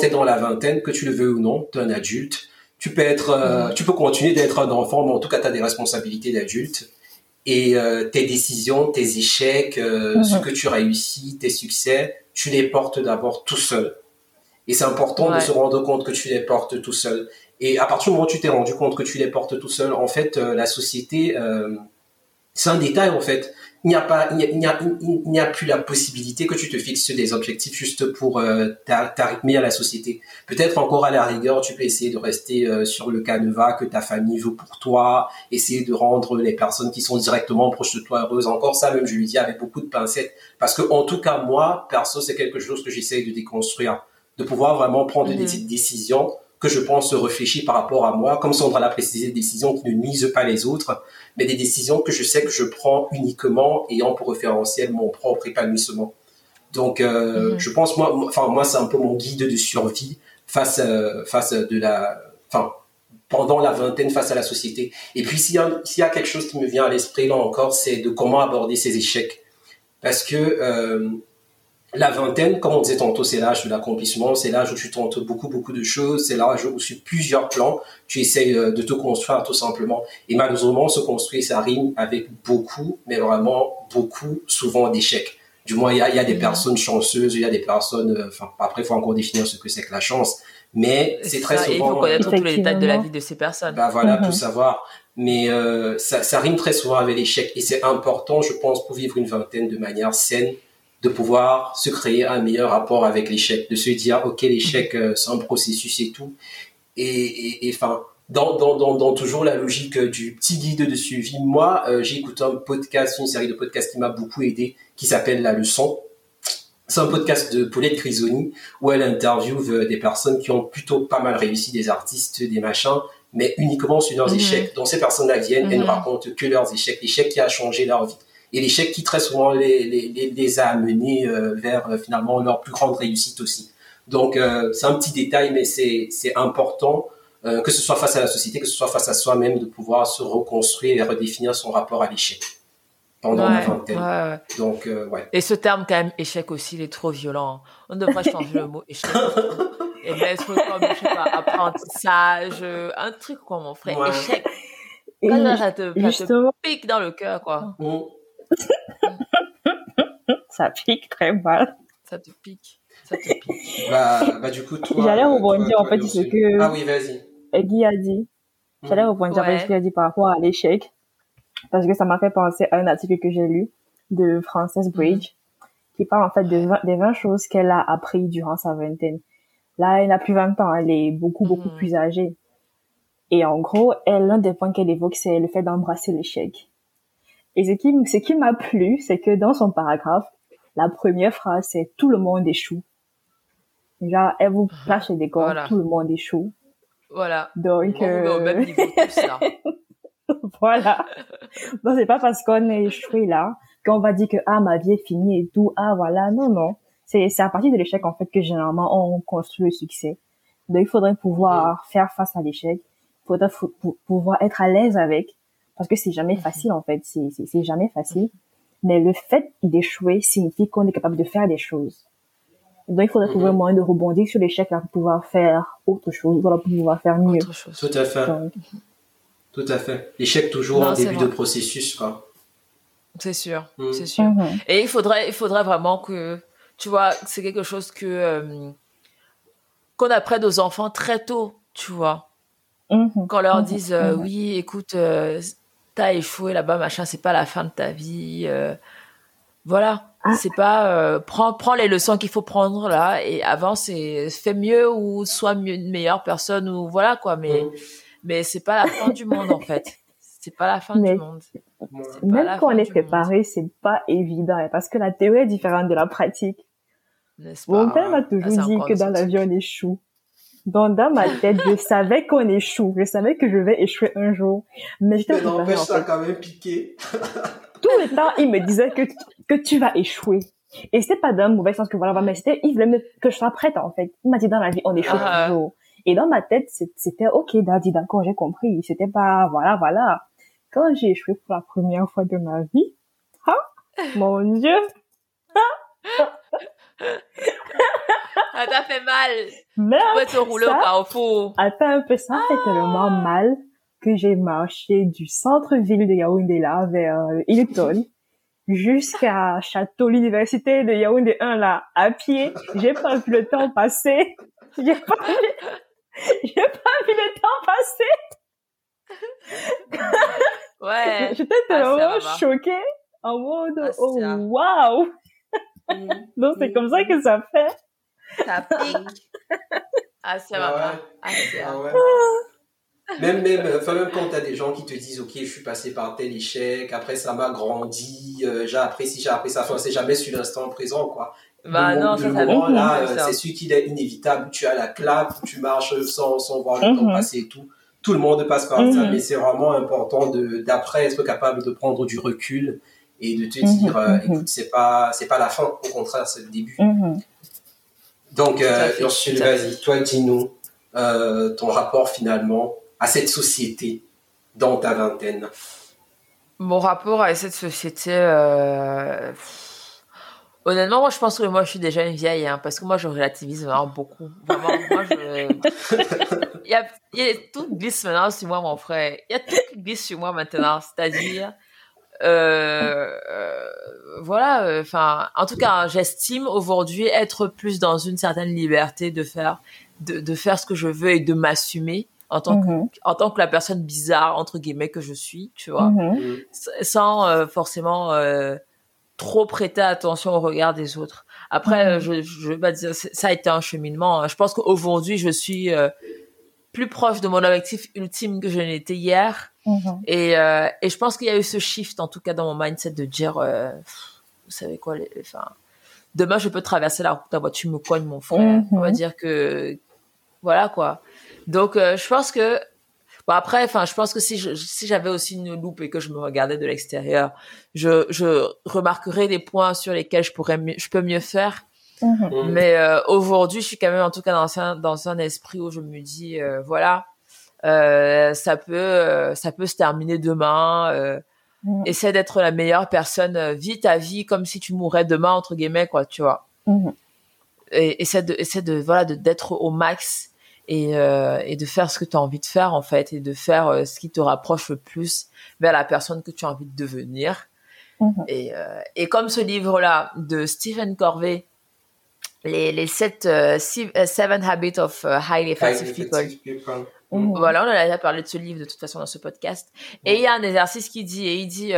es dans la vingtaine, que tu le veux ou non, tu es un adulte, tu peux être, euh, tu peux continuer d'être un enfant, mais en tout cas, tu as des responsabilités d'adulte. Et euh, tes décisions, tes échecs, ce que tu réussis, tes succès, tu les portes d'abord tout seul. Et c'est important de se rendre compte que tu les portes tout seul. Et à partir du moment où tu t'es rendu compte que tu les portes tout seul, en fait, la société, c'est un détail en fait il n'y a pas, il n'y a, il n'y a, plus la possibilité que tu te fixes des objectifs juste pour euh, t'arrimer à la société. Peut-être encore à la rigueur, tu peux essayer de rester euh, sur le canevas que ta famille veut pour toi, essayer de rendre les personnes qui sont directement proches de toi heureuses. Encore ça, même je lui dis avec beaucoup de pincettes, parce que en tout cas moi, perso, c'est quelque chose que j'essaye de déconstruire, de pouvoir vraiment prendre des mhm. décisions que je pense réfléchir par rapport à moi, comme Sandra l'a précisé, des décisions qui ne nuisent pas les autres, mais des décisions que je sais que je prends uniquement ayant pour référentiel mon propre épanouissement. Donc, euh, mhm. je pense moi, enfin moi, c'est un peu mon guide de survie face à, face de la, enfin pendant la vingtaine face à la société. Et puis s'il y a s'il y a quelque chose qui me vient à l'esprit là encore, c'est de comment aborder ces échecs, parce que euh, la vingtaine, comme on disait tantôt, c'est l'âge de l'accomplissement, c'est l'âge où tu tentes beaucoup, beaucoup de choses, c'est l'âge où sur plusieurs plans, tu essayes euh, de te construire tout simplement. Et malheureusement, se construire, ça rime avec beaucoup, mais vraiment beaucoup, souvent d'échecs. Du moins, il y a, y a, des mmh. personnes chanceuses, il y a des personnes, euh, enfin, après, il faut encore définir ce que c'est que la chance. Mais c'est très souvent. Il faut connaître tous les détails de la vie de ces personnes. Bah voilà, tout mmh. savoir. Mais euh, ça, ça rime très souvent avec l'échec. Et c'est important, je pense, pour vivre une vingtaine de manière saine, de pouvoir se créer un meilleur rapport avec l'échec, de se dire ok l'échec euh, c'est un processus et tout, et enfin dans, dans, dans, dans, toujours la logique du petit guide de suivi, moi euh, j'ai écouté un podcast, une série de podcasts qui m'a beaucoup aidé, qui s'appelle La Leçon. C'est un podcast de Paulette Grisoni où elle interviewe euh, des personnes qui ont plutôt pas mal réussi, des artistes, des machins, mais uniquement sur leurs mhm. échecs. Donc ces personnes-là viennent, elles ne mhm. racontent que leurs échecs, l'échec qui a changé leur vie et l'échec qui très souvent les, les, les a amenés euh, vers euh, finalement leur plus grande réussite aussi. Donc euh, c'est un petit détail, mais c'est important que ce soit face à la société, que ce soit face à soi-même, de pouvoir se reconstruire et redéfinir son rapport à l'échec pendant la vingtaine. Donc ouais. Et ce terme quand même échec aussi, il est trop violent. On devrait changer le mot échec. et mettre comme je sais pas apprentissage, un truc quoi mon frère, échec. Et ça, te, ça pique dans le cœur quoi. Mm. ça pique très mal. Ça te pique. Ça te pique. Bah, bah du coup, toi. J'allais rebondir en fait ce que. Ah oui, vas-y. Guy a dit. J'allais hmm. rebondir ouais. ce qu'il a dit par rapport à l'échec. Parce que ça m'a fait penser à un article que j'ai lu de Frances Bridge qui parle en fait des 20 choses qu'elle a appris durant sa vingtaine. Là, elle n'a plus 20 ans, elle est beaucoup, beaucoup hmm. plus âgée. Et en gros, elle, l'un des points qu'elle évoque, c'est le fait d'embrasser l'échec. Et ce qui, ce qui m'a plu, c'est que dans son paragraphe, la première phrase, c'est tout le monde échoue. Genre, elle vous place le décor, tout le monde échoue. Voilà. Donc, euh... au même niveau ça. voilà. Donc, c'est pas parce qu'on est échoué là qu'on va dire que, ah, ma vie est finie et tout. Ah, voilà. Non, non. C'est, c'est à partir de l'échec, en fait, que généralement, on construit le succès. Donc, il faudrait pouvoir faire face à l'échec. Il faudrait pouvoir être à l'aise avec parce que c'est jamais mhm. facile en fait, c'est jamais facile. Mais le fait d'échouer signifie qu'on est capable de faire des choses. Donc il faudrait trouver un mhm. moyen de rebondir sur l'échec pour pouvoir faire autre chose, pour pouvoir faire mieux. Tout à fait. Tout à fait. L'échec toujours en début de processus, quoi. C'est sûr, mhm. c'est sûr. Et il faudrait, il faudrait vraiment que, tu vois, c'est quelque chose que euh, qu'on apprenne aux enfants très tôt, tu vois. Qu'on leur dise, euh, oui, écoute, euh, t'as échoué là-bas, machin, c'est pas la fin de ta vie. Euh, voilà, ah. c'est pas euh, prends prends les leçons qu'il faut prendre là et avance et fais mieux ou sois mieux, une meilleure personne ou voilà quoi. Mais mais c'est pas la fin du monde en fait. C'est pas la fin du monde. Même quand on est préparé, c'est pas évident parce que la théorie est différente de la pratique. Mon père m'a toujours ah, dit que dans l'avion on échoue. Donc, dans ma tête, je savais qu'on échoue. Je savais que je vais échouer un jour. Mais j'étais n'empêche, ça a quand même piqué. Tout le temps, il me disait que, que tu vas échouer. Et c'était pas d'un mauvais sens que voilà, mais c'était, il voulait que je sois prête, en fait. Il m'a dit dans la vie, on échoue ah. toujours. Et dans ma tête, c'était ok, daddy, d'accord, j'ai compris. C'était pas, voilà, voilà. Quand j'ai échoué pour la première fois de ma vie, ah, mon Dieu, ah, ah, t'as fait mal. Merde. te rouler au carrefour. Attends un peu, ça fait tellement ah. mal que j'ai marché du centre-ville de Yaoundé là vers euh, Hilton jusqu'à Château l'université de Yaoundé 1 là à pied. J'ai pas vu le temps passer. J'ai pas vu, j'ai pas vu le temps passer. Ouais. J'étais ah, tellement choquée. en mode ah, oh waouh donc c'est comme ça que ça fait. Ça pique. Ah c'est ah, ah, même même enfin même quand t'as des gens qui te disent ok je suis passé par tel échec après ça m'a grandi euh, j'ai appris si j'ai appris ça. Enfin c'est jamais sur l'instant présent quoi. Bah non, ça, ça là, euh, c'est celui qui est inévitable. Tu as la clap, tu marches sans, sans voir le temps mhm. passer et tout. Tout le monde passe par ça, mhm. mais c'est vraiment important de d'après être capable de prendre du recul et de te mhm. dire, euh, mhm. écoute, c'est pas c'est pas la fin, au contraire, c'est le début. Donc, euh, Ursule, vas-y, toi, dis-nous euh, ton rapport finalement à cette société dans ta vingtaine. Mon rapport à cette société. Euh Honnêtement, moi, je pense que moi, je suis déjà une vieille, hein, parce que moi, je relativise vraiment beaucoup. Vraiment, moi, je... il, y a, il y a tout glisse maintenant sur moi, mon frère. Il y a tout qui glisse sur moi maintenant. C'est-à-dire, voilà, enfin, en tout cas, j'estime aujourd'hui être plus dans une certaine liberté de faire, de, de faire ce que je veux et de m'assumer en tant que, mm-hmm. en tant que la personne bizarre, entre guillemets, que je suis, tu vois, mm-hmm. sans euh, forcément, euh, trop prêter attention au regard des autres. Après, mhm. je, je vais pas dire, ça a été un cheminement. Hein. Je pense qu'aujourd'hui, je suis euh, plus proche de mon objectif ultime que je l'étais hier. Mhm. Et, euh, et je pense qu'il y a eu ce shift, en tout cas dans mon mindset, de dire, euh, vous savez quoi, les, demain, je peux traverser la route, ta voiture me cogne, mon frère. Mhm. On va dire que, voilà quoi. Donc, je pense que Bon après, enfin, je pense que si je, si j'avais aussi une loupe et que je me regardais de l'extérieur, je, je remarquerais les points sur lesquels je pourrais, je peux mieux faire. Mhm. Mais euh, aujourd'hui, je suis quand même en tout cas dans un dans un esprit où je me dis euh, voilà, euh, ça peut euh, ça peut se terminer demain. Euh, mhm. Essaie d'être la meilleure personne, vis ta vie comme si tu mourrais demain entre guillemets quoi, tu vois. Et essaie de essaie de voilà de d'être au max et, euh, et de faire ce que tu as envie de faire en fait et de faire euh, ce qui te rapproche le plus vers la personne que tu as envie de devenir. Mhm. Et, euh, et comme ce livre-là de Stephen Corvey, les, les sept, euh, Seven Habits of Highly Effective People. Voilà, on a déjà parlé de ce livre de toute façon dans ce podcast. Et il y a un exercice qui dit, et il dit,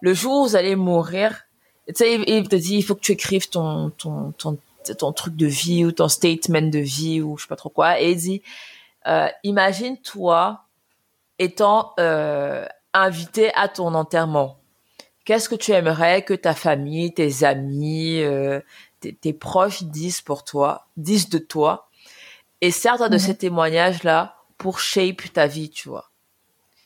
le jour où vous allez mourir, tu sais, il te dit, il faut que tu écrives ton, ton, ton, ton truc de vie ou ton statement de vie ou je sais pas trop quoi. Et il dit, euh, imagine toi étant euh, invité à ton enterrement. Qu'est-ce que tu aimerais que ta famille, tes amis, euh, tes, proches disent pour toi, disent de toi? Et certains de ces témoignages-là pour shape ta vie, tu vois.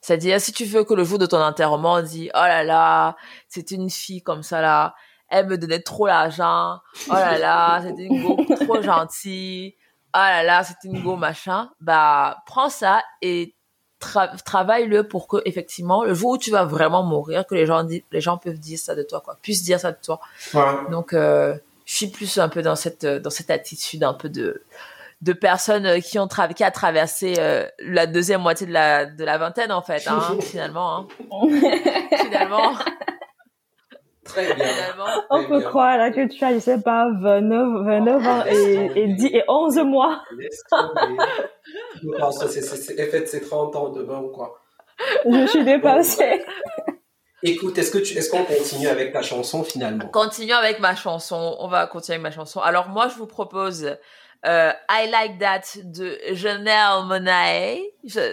C'est-à-dire, si tu veux que le jour de ton enterrement, on dit, oh là là, c'est une fille comme ça là, elle me donnait trop l'argent. Oh là là, c'était une go trop gentille. Oh là là, c'était une go machin. Bah, prends ça et travaille-le pour que effectivement le jour où tu vas vraiment mourir, que les gens les gens peuvent dire ça de toi, quoi, puissent dire ça de toi. Donc, euh, je suis plus un peu dans cette dans cette attitude un peu de de personnes qui ont qui a traversé euh, la deuxième moitié de la de la vingtaine en fait, hein, finalement. Hein. finalement. Très bien. On peut croire là que tu as, je sais pas, 29, 29 ans et, et, 10, et 11 mois. Je pense que c'est ses 30 ans demain ou quoi. Je suis dépassée. Écoute, est-ce que tu, est-ce qu'on continue avec ta chanson finalement? Continue avec ma chanson. On va continuer avec ma chanson. Alors moi, je vous propose euh, I Like That de Janelle Monae.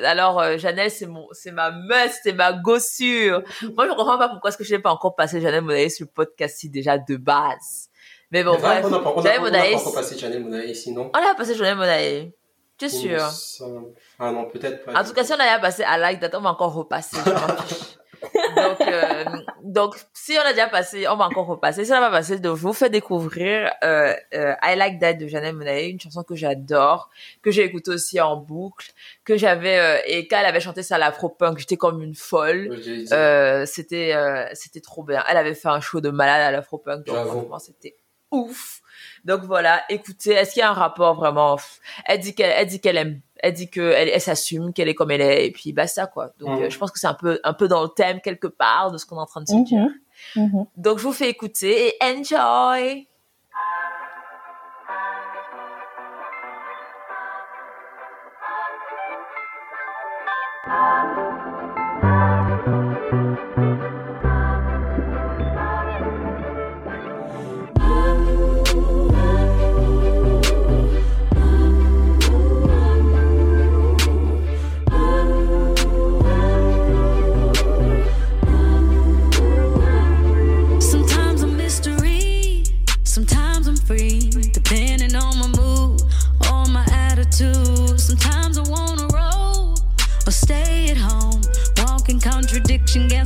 alors euh, Janelle c'est mon c'est ma must, c'est ma gossure. Moi je comprends pas pourquoi est-ce que je n'ai pas encore passé Janelle Monae sur le podcast si déjà de base. Mais bon bref. On n'a pas, encore passé Janelle Monae ici non On a passé Janelle Monae. Tu es sûr Ah non peut-être pas. En tout cas si on avait passé I Like That on va encore repasser. Donc, euh, donc, si on a déjà passé, on va encore repasser. Si on n'a pas passé, donc je vous fais découvrir euh, euh, I Like That de Janelle Monáe, une chanson que j'adore, que j'ai écoutée aussi en boucle, que j'avais euh, et quand elle avait chanté ça à l'afro-punk, j'étais comme une folle. Euh, c'était euh, c'était trop bien. Elle avait fait un show de malade à l'afro-punk, donc franchement c'était ouf. Donc voilà, écoutez, est-ce qu'il y a un rapport vraiment? Elle dit qu'elle elle dit qu'elle aime elle dit que elle, s'assume qu'elle est comme elle est et puis basta quoi. Donc euh, je pense que c'est un peu un peu dans le thème quelque part de ce qu'on est en train de se dire. Mhm. Mhm. Donc je vous fais écouter et enjoy.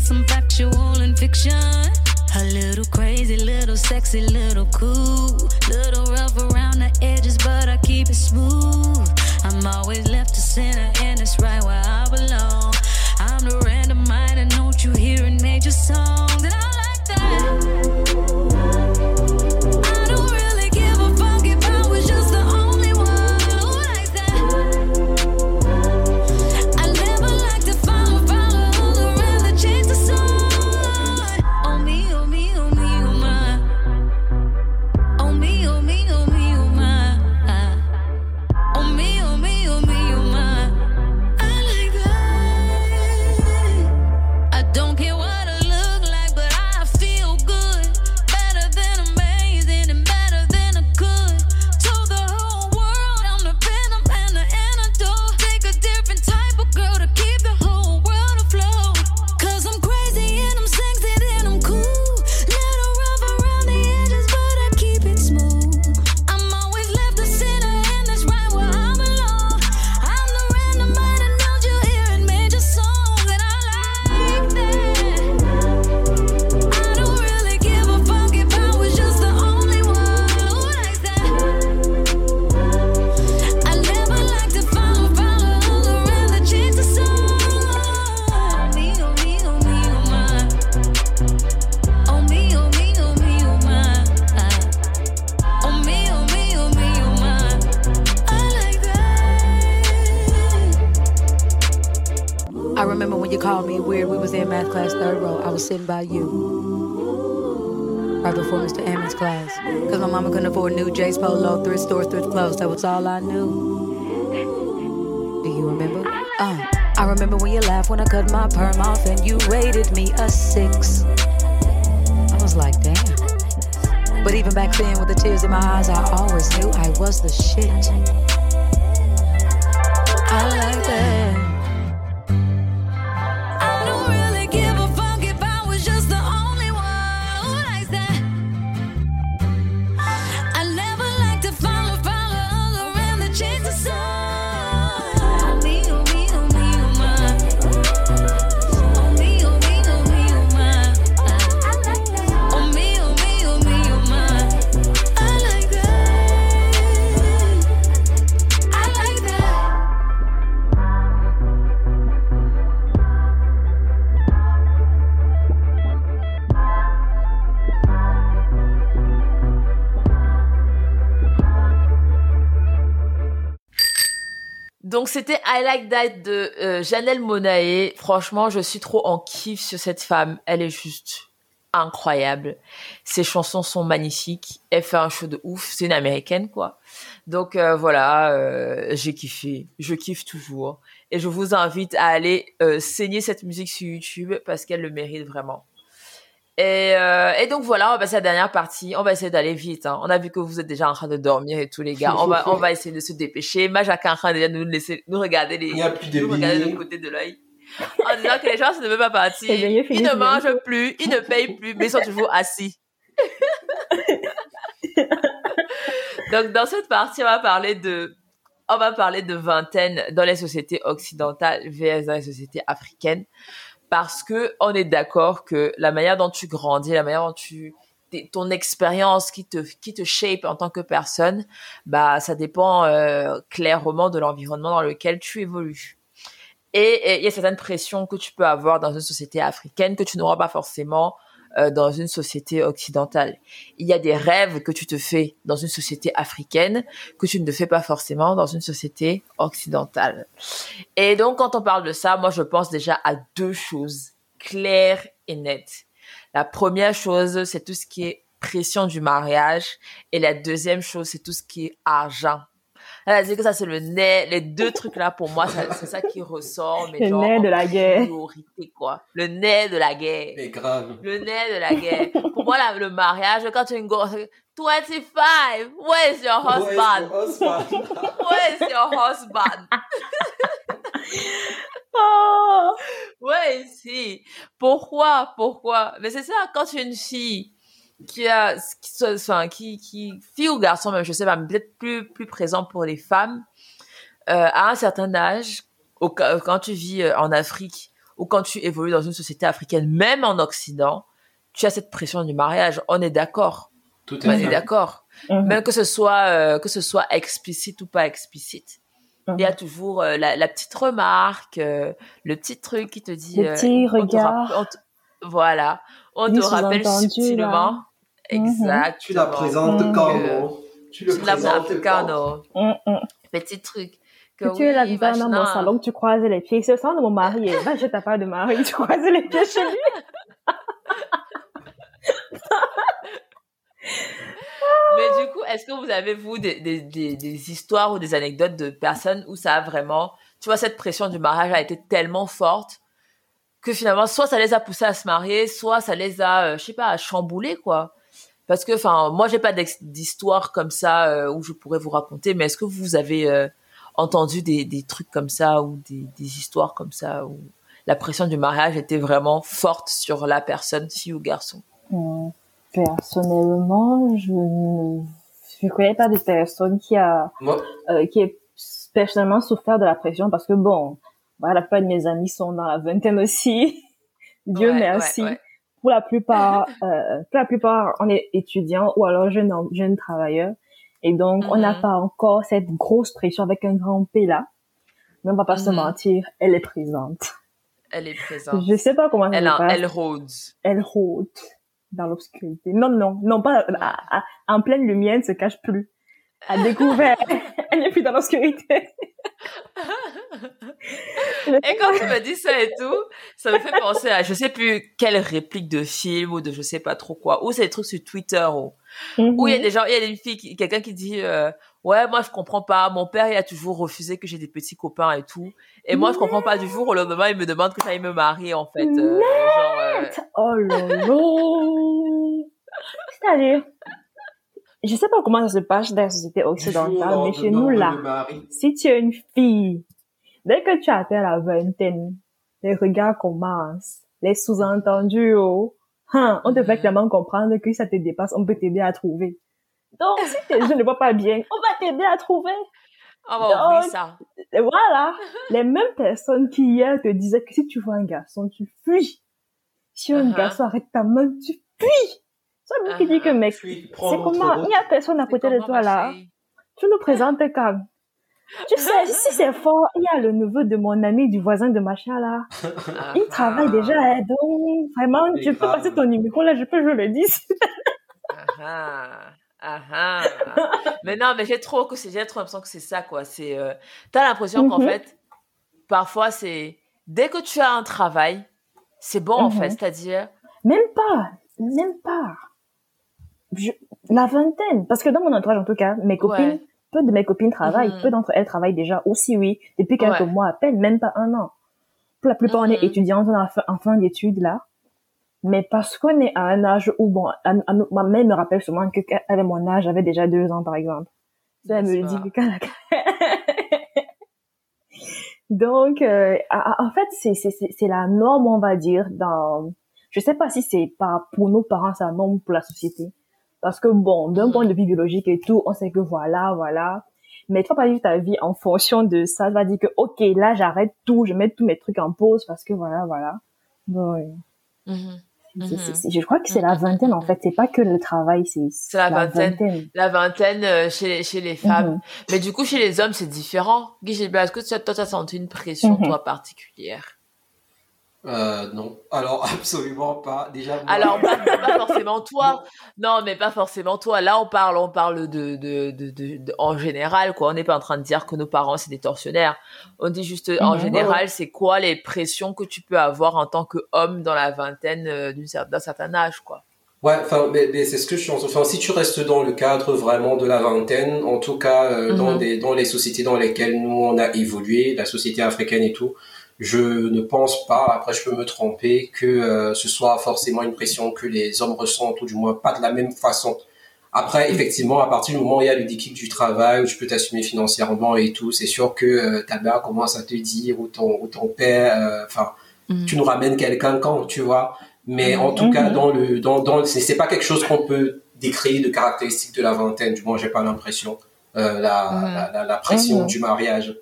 Some factual and fiction. A little crazy, little sexy, little cool. Little rough around the edges, but I keep it smooth. I'm always left to center, and it's right where I belong. I'm the random mind, and don't you hear in major songs? Right before Mr. Ammon's class. Cause my mama couldn't afford new J's Polo, thrift store, thrift clothes. That was all I knew. Do you remember? Uh, I remember when you laughed when I cut my perm off and you rated me a six. I was like, damn. But even back then, with the tears in my eyes, I always knew I was the shit. I That de euh, Janelle Monae. Franchement, je suis trop en kiff sur cette femme. Elle est juste incroyable. Ses chansons sont magnifiques. Elle fait un show de ouf. C'est une américaine quoi. Donc euh, voilà, euh, j'ai kiffé. Je kiffe toujours. Et je vous invite à aller saigner cette musique sur YouTube parce qu'elle le mérite vraiment. Et, euh, et, donc voilà, on va passer à la dernière partie. On va essayer d'aller vite. Hein. On a vu que vous êtes déjà en train de dormir et tous les gars. On va, on va essayer de se dépêcher. Majak est en train de nous laisser, nous regarder les, il y a plus de nous regarder le côté de l'œil. En disant que les gens ne veulent pas partir. Ils ne mangent plus, ils ne payent plus, mais ils sont toujours assis. donc dans cette partie, on va parler de, on va parler de vingtaine dans les sociétés occidentales vs dans les sociétés africaines parce que on est d'accord que la manière dont tu grandis, la manière dont tu ton expérience qui te qui te shape en tant que personne, bah ça dépend euh, clairement de l'environnement dans lequel tu évolues. Et il y a certaines pressions que tu peux avoir dans une société africaine que tu n'auras pas forcément euh, dans une société occidentale. Il y a des rêves que tu te fais dans une société africaine que tu ne fais pas forcément dans une société occidentale. Et donc, quand on parle de ça, moi, je pense déjà à deux choses claires et nettes. La première chose, c'est tout ce qui est pression du mariage. Et la deuxième chose, c'est tout ce qui est argent. Elle a dit que ça, c'est le nez. Les deux trucs-là, pour moi, c'est ça qui ressort. Mais le nez de la guerre. quoi. Le nez de la guerre. Mais grave. Le nez de la guerre. pour moi, le mariage, quand tu es une grosse... 25, where's your husband? Where's your husband? oh. Ouais, si. Pourquoi? Pourquoi? Mais c'est ça, quand tu es une fille, qui a qui, enfin, qui qui fille ou garçon même je sais pas peut-être plus plus présent pour les femmes à un certain âge, quand tu vis en Afrique ou quand tu évolues dans une société africaine, même en Occident, tu as cette pression du mariage. On est d'accord. Tout. On est d'accord. Mhm. Même que ce soit que ce soit explicite ou pas explicite. Il y a toujours la, petite remarque, le petit truc qui te dit. Le petit regard. voilà. On te rappelle subtilement. Exact. Tu la présentes comment Tu le présentes comment Petit truc. Que, tu es là dans mon salon, tu croises les pieds. C'est le salon de mon mari. bah, je t'ai pas de mari, tu croises les pieds chez lui. Mais du coup, est-ce que vous avez, vous, des, des, des, histoires ou des anecdotes de personnes où ça a vraiment, tu vois, cette pression du mariage a été tellement forte que finalement, soit ça les a poussés à se marier, soit ça les a, euh, je sais pas, à chambouler, quoi. Parce que, enfin, moi, j'ai pas d'histoire comme ça euh, où je pourrais vous raconter, mais est-ce que vous avez euh, entendu des, des, trucs comme ça ou des, des, histoires comme ça où la pression du mariage était vraiment forte sur la personne, fille ou garçon? Mmh. Personnellement, je ne je connais pas de personne qui a euh, qui est personnellement souffert de la pression parce que bon, voilà, la plupart de mes amis sont dans la vingtaine aussi. Dieu merci. Pour la plupart, euh, pour la plupart, on est étudiant ou alors jeune jeune travailleur et donc on n'a mm-hmm. pas encore cette grosse pression avec un grand P là. Mais on va pas se mm-hmm. mentir, elle est présente. Elle est présente. Je sais pas comment elle, elle rôde. Elle rôde dans l'obscurité. Non, non, non, pas en pleine lumière, elle ne se cache plus. À découvert, elle n'est plus dans l'obscurité. et quand tu me dis ça et tout, ça me fait penser à je sais plus quelle réplique de film ou de je sais pas trop quoi, ou c'est des trucs sur Twitter ou où il y a mhm. des gens, il y a des filles, quelqu'un qui dit euh, ouais moi je comprends pas, mon père il a toujours refusé que j'ai des petits copains et tout, et moi je comprends pas du jour au lendemain il me demande que j'aille me marier en fait. Euh, genre, euh, Oh lolo. C'est-à-dire je sais pas comment ça se passe dans la société occidentale, mais chez nous là, si tu es une fille, dès que tu atteins la vingtaine, les regards commencent, les sous-entendus, oh, hein, on te fait mhm. clairement comprendre que ça te dépasse, on peut t'aider à trouver. Donc, si je ne vois pas bien, on va t'aider à trouver. On va ça. Voilà. Les mêmes personnes qui hier te disaient que si tu vois un garçon, tu fuis. Si un uh-huh. garçon arrête ta main, tu fuis. C'est moi qui dis que, mec, c'est comment, il n'y a personne à côté de toi là. Tu nous présentes quand? Tu sais, si c'est fort, il y a le neveu de mon ami, du voisin de machin là. Il travaille déjà, hein, donc vraiment, tu peux passer ton numéro là, je peux jouer le 10. ah, ah, mais non, mais j'ai trop que c'est, j'ai trop l'impression que c'est ça quoi. C'est, euh, t'as l'impression qu'en mhm. fait, parfois c'est, dès que tu as un travail, c'est bon en fait, mhm. c'est-à-dire. Même pas, même pas la vingtaine. Parce que dans mon entourage, en tout cas, mes copines, peu de mes copines travaillent, mhm. peu d'entre elles travaillent déjà aussi, oui, depuis quelques mois à peine, même pas un an. Pour la plupart, on est mhm. étudiants en fin, d'études, là. Mais parce qu'on est à un âge où, bon, ma mère me rappelle souvent que qu'elle mon âge, j'avais déjà deux ans, par exemple. Ça, elle me dit que Donc, euh, en fait, c'est, c'est, c'est la norme, on va dire, dans, je sais pas si c'est pas pour nos parents, c'est la norme pour la société. Parce que bon, d'un point de vue biologique et tout, on sait que voilà, voilà. Mais vas pas vivre ta vie en fonction de ça. Tu vas dire que, ok, là, j'arrête tout, je mets tous mes trucs en pause parce que voilà, voilà. Bon, mm-hmm. Mm-hmm. je crois que c'est la mm-hmm. vingtaine en fait c'est pas que le travail c'est la, la, vingtaine, la vingtaine euh, chez chez les femmes mais du coup chez les hommes c'est différent Guy Gilbert est-ce que toi tu as senti une pression toi particulière? Euh, non, alors absolument pas. Déjà. Alors pas, forcément toi. Non, mais pas forcément toi. Là, on parle, on parle de, de, de, de, en général quoi. On n'est pas en train de dire que nos parents c'est des tortionnaires. On dit juste en général, c'est quoi les pressions que tu peux avoir en tant qu'homme dans la vingtaine euh, d'un certain âge quoi. Ouais, enfin, mais, mais c'est ce que je suis. Enfin, si tu restes dans le cadre vraiment de la vingtaine, en tout cas euh, dans mhm. des dans les sociétés dans lesquelles nous on a évolué, la société africaine et tout je ne pense pas, après je peux me tromper, que euh, ce soit forcément une pression que les hommes ressentent, ou du moins pas de la même façon. Après, effectivement, à partir du moment où il y a l'équipe du travail, où tu peux t'assumer financièrement et tout, c'est sûr que euh, ta mère commence à te dire, ou ton, ou ton père, euh, enfin, mm. tu nous ramènes quelqu'un quand, tu vois. Mais en tout cas, mm-hmm. dans le, dans, dans, c'est pas quelque chose qu'on peut décrire de caractéristique de la vingtaine, du moins j'ai pas l'impression, euh, la, la, la, pression mm-hmm. du mariage.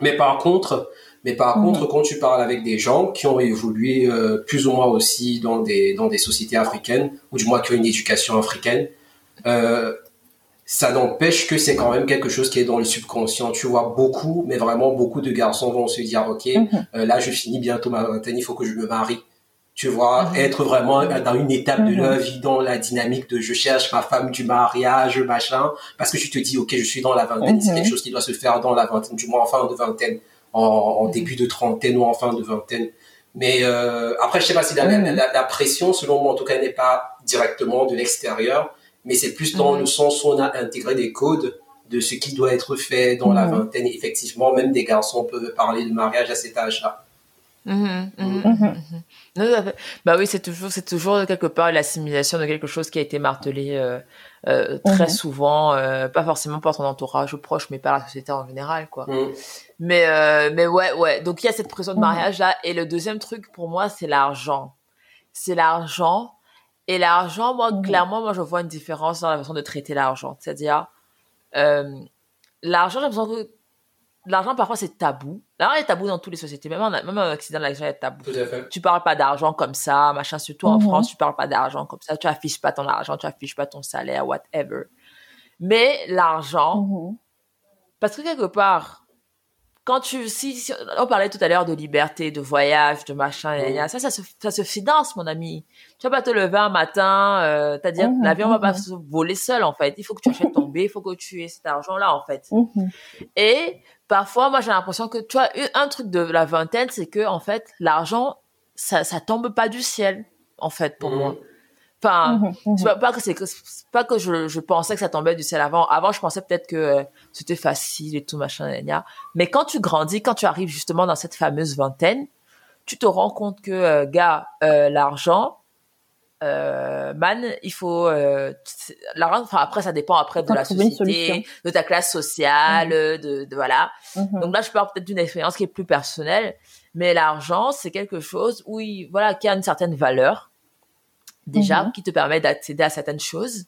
Mais par contre, mais par mhm. contre, quand tu parles avec des gens qui ont évolué euh, plus ou moins aussi dans des dans des sociétés africaines, ou du moins qui ont une éducation africaine, euh, ça n'empêche que c'est quand même quelque chose qui est dans le subconscient. Tu vois beaucoup, mais vraiment beaucoup de garçons vont se dire, ok, mhm. euh, là je finis bientôt ma vingtaine, il faut que je me marie. Tu vois, mhm. être vraiment dans une étape de la vie, dans la dynamique de je cherche ma femme du mariage, machin, parce que tu te dis, ok, je suis dans la vingtaine, c'est quelque chose qui doit se faire dans la vingtaine, du moins en fin de vingtaine en, début de trentaine ou en fin de vingtaine. Mais euh, après, je sais pas si la, la, la, pression, selon moi en tout cas, n'est pas directement de l'extérieur, mais c'est plus dans mhm. le sens où on a intégré des codes de ce qui doit être fait dans la vingtaine. effectivement, même des garçons peuvent parler de mariage à cet âge-là. Bah oui, c'est toujours, c'est toujours quelque part l'assimilation de quelque chose qui a été martelé euh, euh, très souvent, euh, pas forcément par ton entourage proche, mais par la société en général, quoi. Mais euh, mais ouais ouais. Donc il y a cette pression de mhm. mariage là. Et le deuxième truc pour moi c'est l'argent. C'est l'argent. Et l'argent, moi mhm. clairement, moi je vois une différence dans la façon de traiter l'argent. C'est-à-dire euh, l'argent, j'ai l'impression que l'argent parfois c'est tabou. L'argent est tabou dans toutes les sociétés. Même en, même en Occident, l'argent est tabou. Tout à fait. Tu parles pas d'argent comme ça, machin. Surtout en mhm. France, tu parles pas d'argent comme ça. Tu affiches pas ton argent, tu affiches pas ton salaire, whatever. Mais l'argent, parce que quelque part quand tu si, on parlait tout à l'heure de liberté de voyage de machin ça ça se ça se finance mon ami tu vas pas te lever un matin euh, t'as dire mmh, l'avion va pas se voler seul en fait il faut que tu achètes ton billet il faut que tu aies cet argent là en fait mmh. et parfois moi j'ai l'impression que tu vois un truc de la vingtaine c'est que en fait l'argent ça ça tombe pas du ciel en fait pour mmh. moi Enfin, mhm, mhm. c'est pas, que c'est pas que je, je pensais que ça tombait du ciel avant. Avant, je pensais peut-être que euh, c'était facile et tout machin, Mais quand tu grandis, quand tu arrives justement dans cette fameuse vingtaine, tu te rends compte que euh, gars, euh, l'argent, man, il faut l'argent. Enfin après, ça dépend après de la société, de ta classe sociale, mhm. de, de, voilà. Donc là, je parle peut-être d'une expérience qui est plus personnelle, mais l'argent, c'est quelque chose où il, voilà, qui a une certaine valeur déjà mhm. qui te permet d'accéder à certaines choses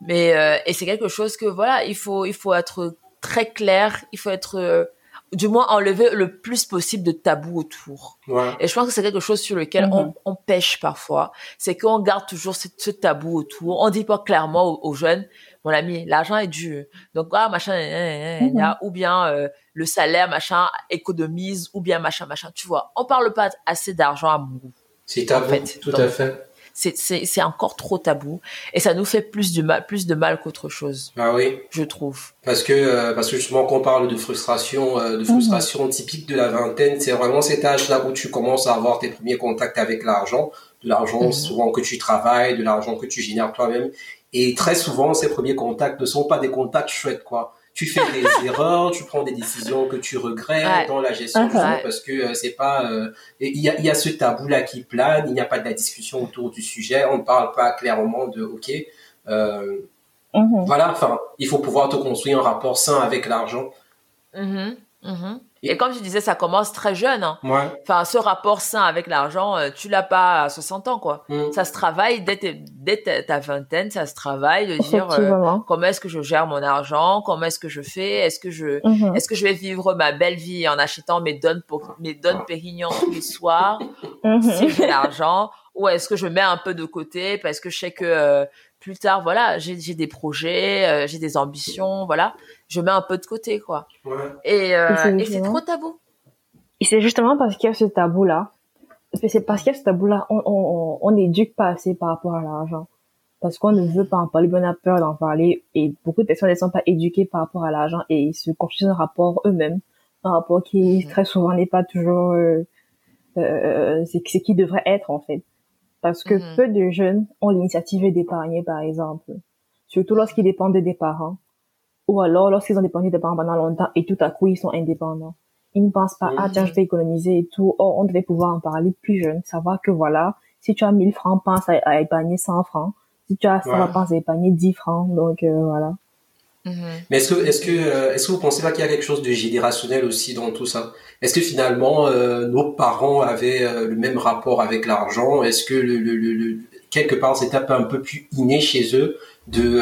mais euh, et c'est quelque chose que voilà il faut il faut être très clair il faut être euh, du moins enlever le plus possible de tabous autour. Et je pense que c'est quelque chose sur lequel on, mhm. on, pêche parfois. C'est qu'on garde toujours ce, ce, tabou autour. On dit pas clairement aux, jeunes mon ami l'argent est dû. Donc ah machin mhm. ou bien euh, le salaire machin économise. Ou bien machin machin tu vois on parle pas assez d'argent à mon goût c'est tabou tout à fait c'est encore trop tabou et ça nous fait plus de mal plus de mal qu'autre chose. Ah oui. Je trouve. Parce que euh, parce que justement quand on parle de frustration euh, de frustration mhm. typique de la vingtaine, c'est vraiment cet âge là où tu commences à avoir tes premiers contacts avec l'argent, de l'argent mhm. souvent que tu travailles, de l'argent que tu génères toi-même et très souvent ces premiers contacts ne sont pas des contacts chouettes quoi tu fais des erreurs, tu prends des décisions que tu regrettes dans la gestion parce que euh, c'est pas euh, il y a, y a ce tabou là qui plane, il n'y a pas de la discussion autour du sujet, on ne parle pas clairement de OK euh, uh-huh. voilà, enfin, il faut pouvoir te construire un rapport sain avec l'argent. Uh-huh. Et, comme je disais, ça commence très jeune. Hein. Enfin, ce rapport sain avec l'argent, euh, tu l'as pas à 60 ans, quoi. Mm. Ça se travaille dès, dès ta, vingtaine, ça se travaille de dire euh, comment est-ce que je gère mon argent, comment est-ce que je fais, est-ce que je, mm-hmm. est-ce que je vais vivre ma belle vie en achetant mes donnes pour mes donnes Pérignon tous les soirs mm-hmm. si j'ai l'argent, ou est-ce que je mets un peu de côté parce que je sais que euh, plus tard, voilà, j'ai des projets, j'ai des ambitions, voilà je mets un peu de côté, quoi. Ouais. Et, euh, et c'est trop tabou. Et c'est justement parce qu'il y a ce tabou-là, c'est parce qu'il y a ce tabou-là, on n'éduque on, on pas assez par rapport à l'argent. Parce qu'on ne veut pas en parler, on a peur d'en parler, et beaucoup de personnes ne sont pas éduquées par rapport à l'argent, et ils se construisent un rapport eux-mêmes, un rapport qui très souvent n'est pas toujours euh, euh, c'est ce qui devrait être en fait. Parce que mm-hmm. peu de jeunes ont l'initiative d'épargner, par exemple, surtout lorsqu'ils dépendent des parents ou alors lorsqu'ils ont dépendu des parents pendant longtemps et tout à coup ils sont indépendants. Ils ne pensent pas, ah tiens, je vais économiser et tout. Or, on devait pouvoir en parler plus jeune, savoir que voilà, si tu as 1000 francs, pense à, épargner 100 francs. Si tu as 100, pense à épargner 10 francs. Donc euh, voilà. Mm-hmm. Mais est-ce que, est-ce que, euh, est-ce que vous pensez pas qu'il y a quelque chose de générationnel aussi dans tout ça? Est-ce que finalement euh, nos parents avaient le même rapport avec l'argent? Est-ce que le, le, le, quelque part c'était un peu plus inné chez eux de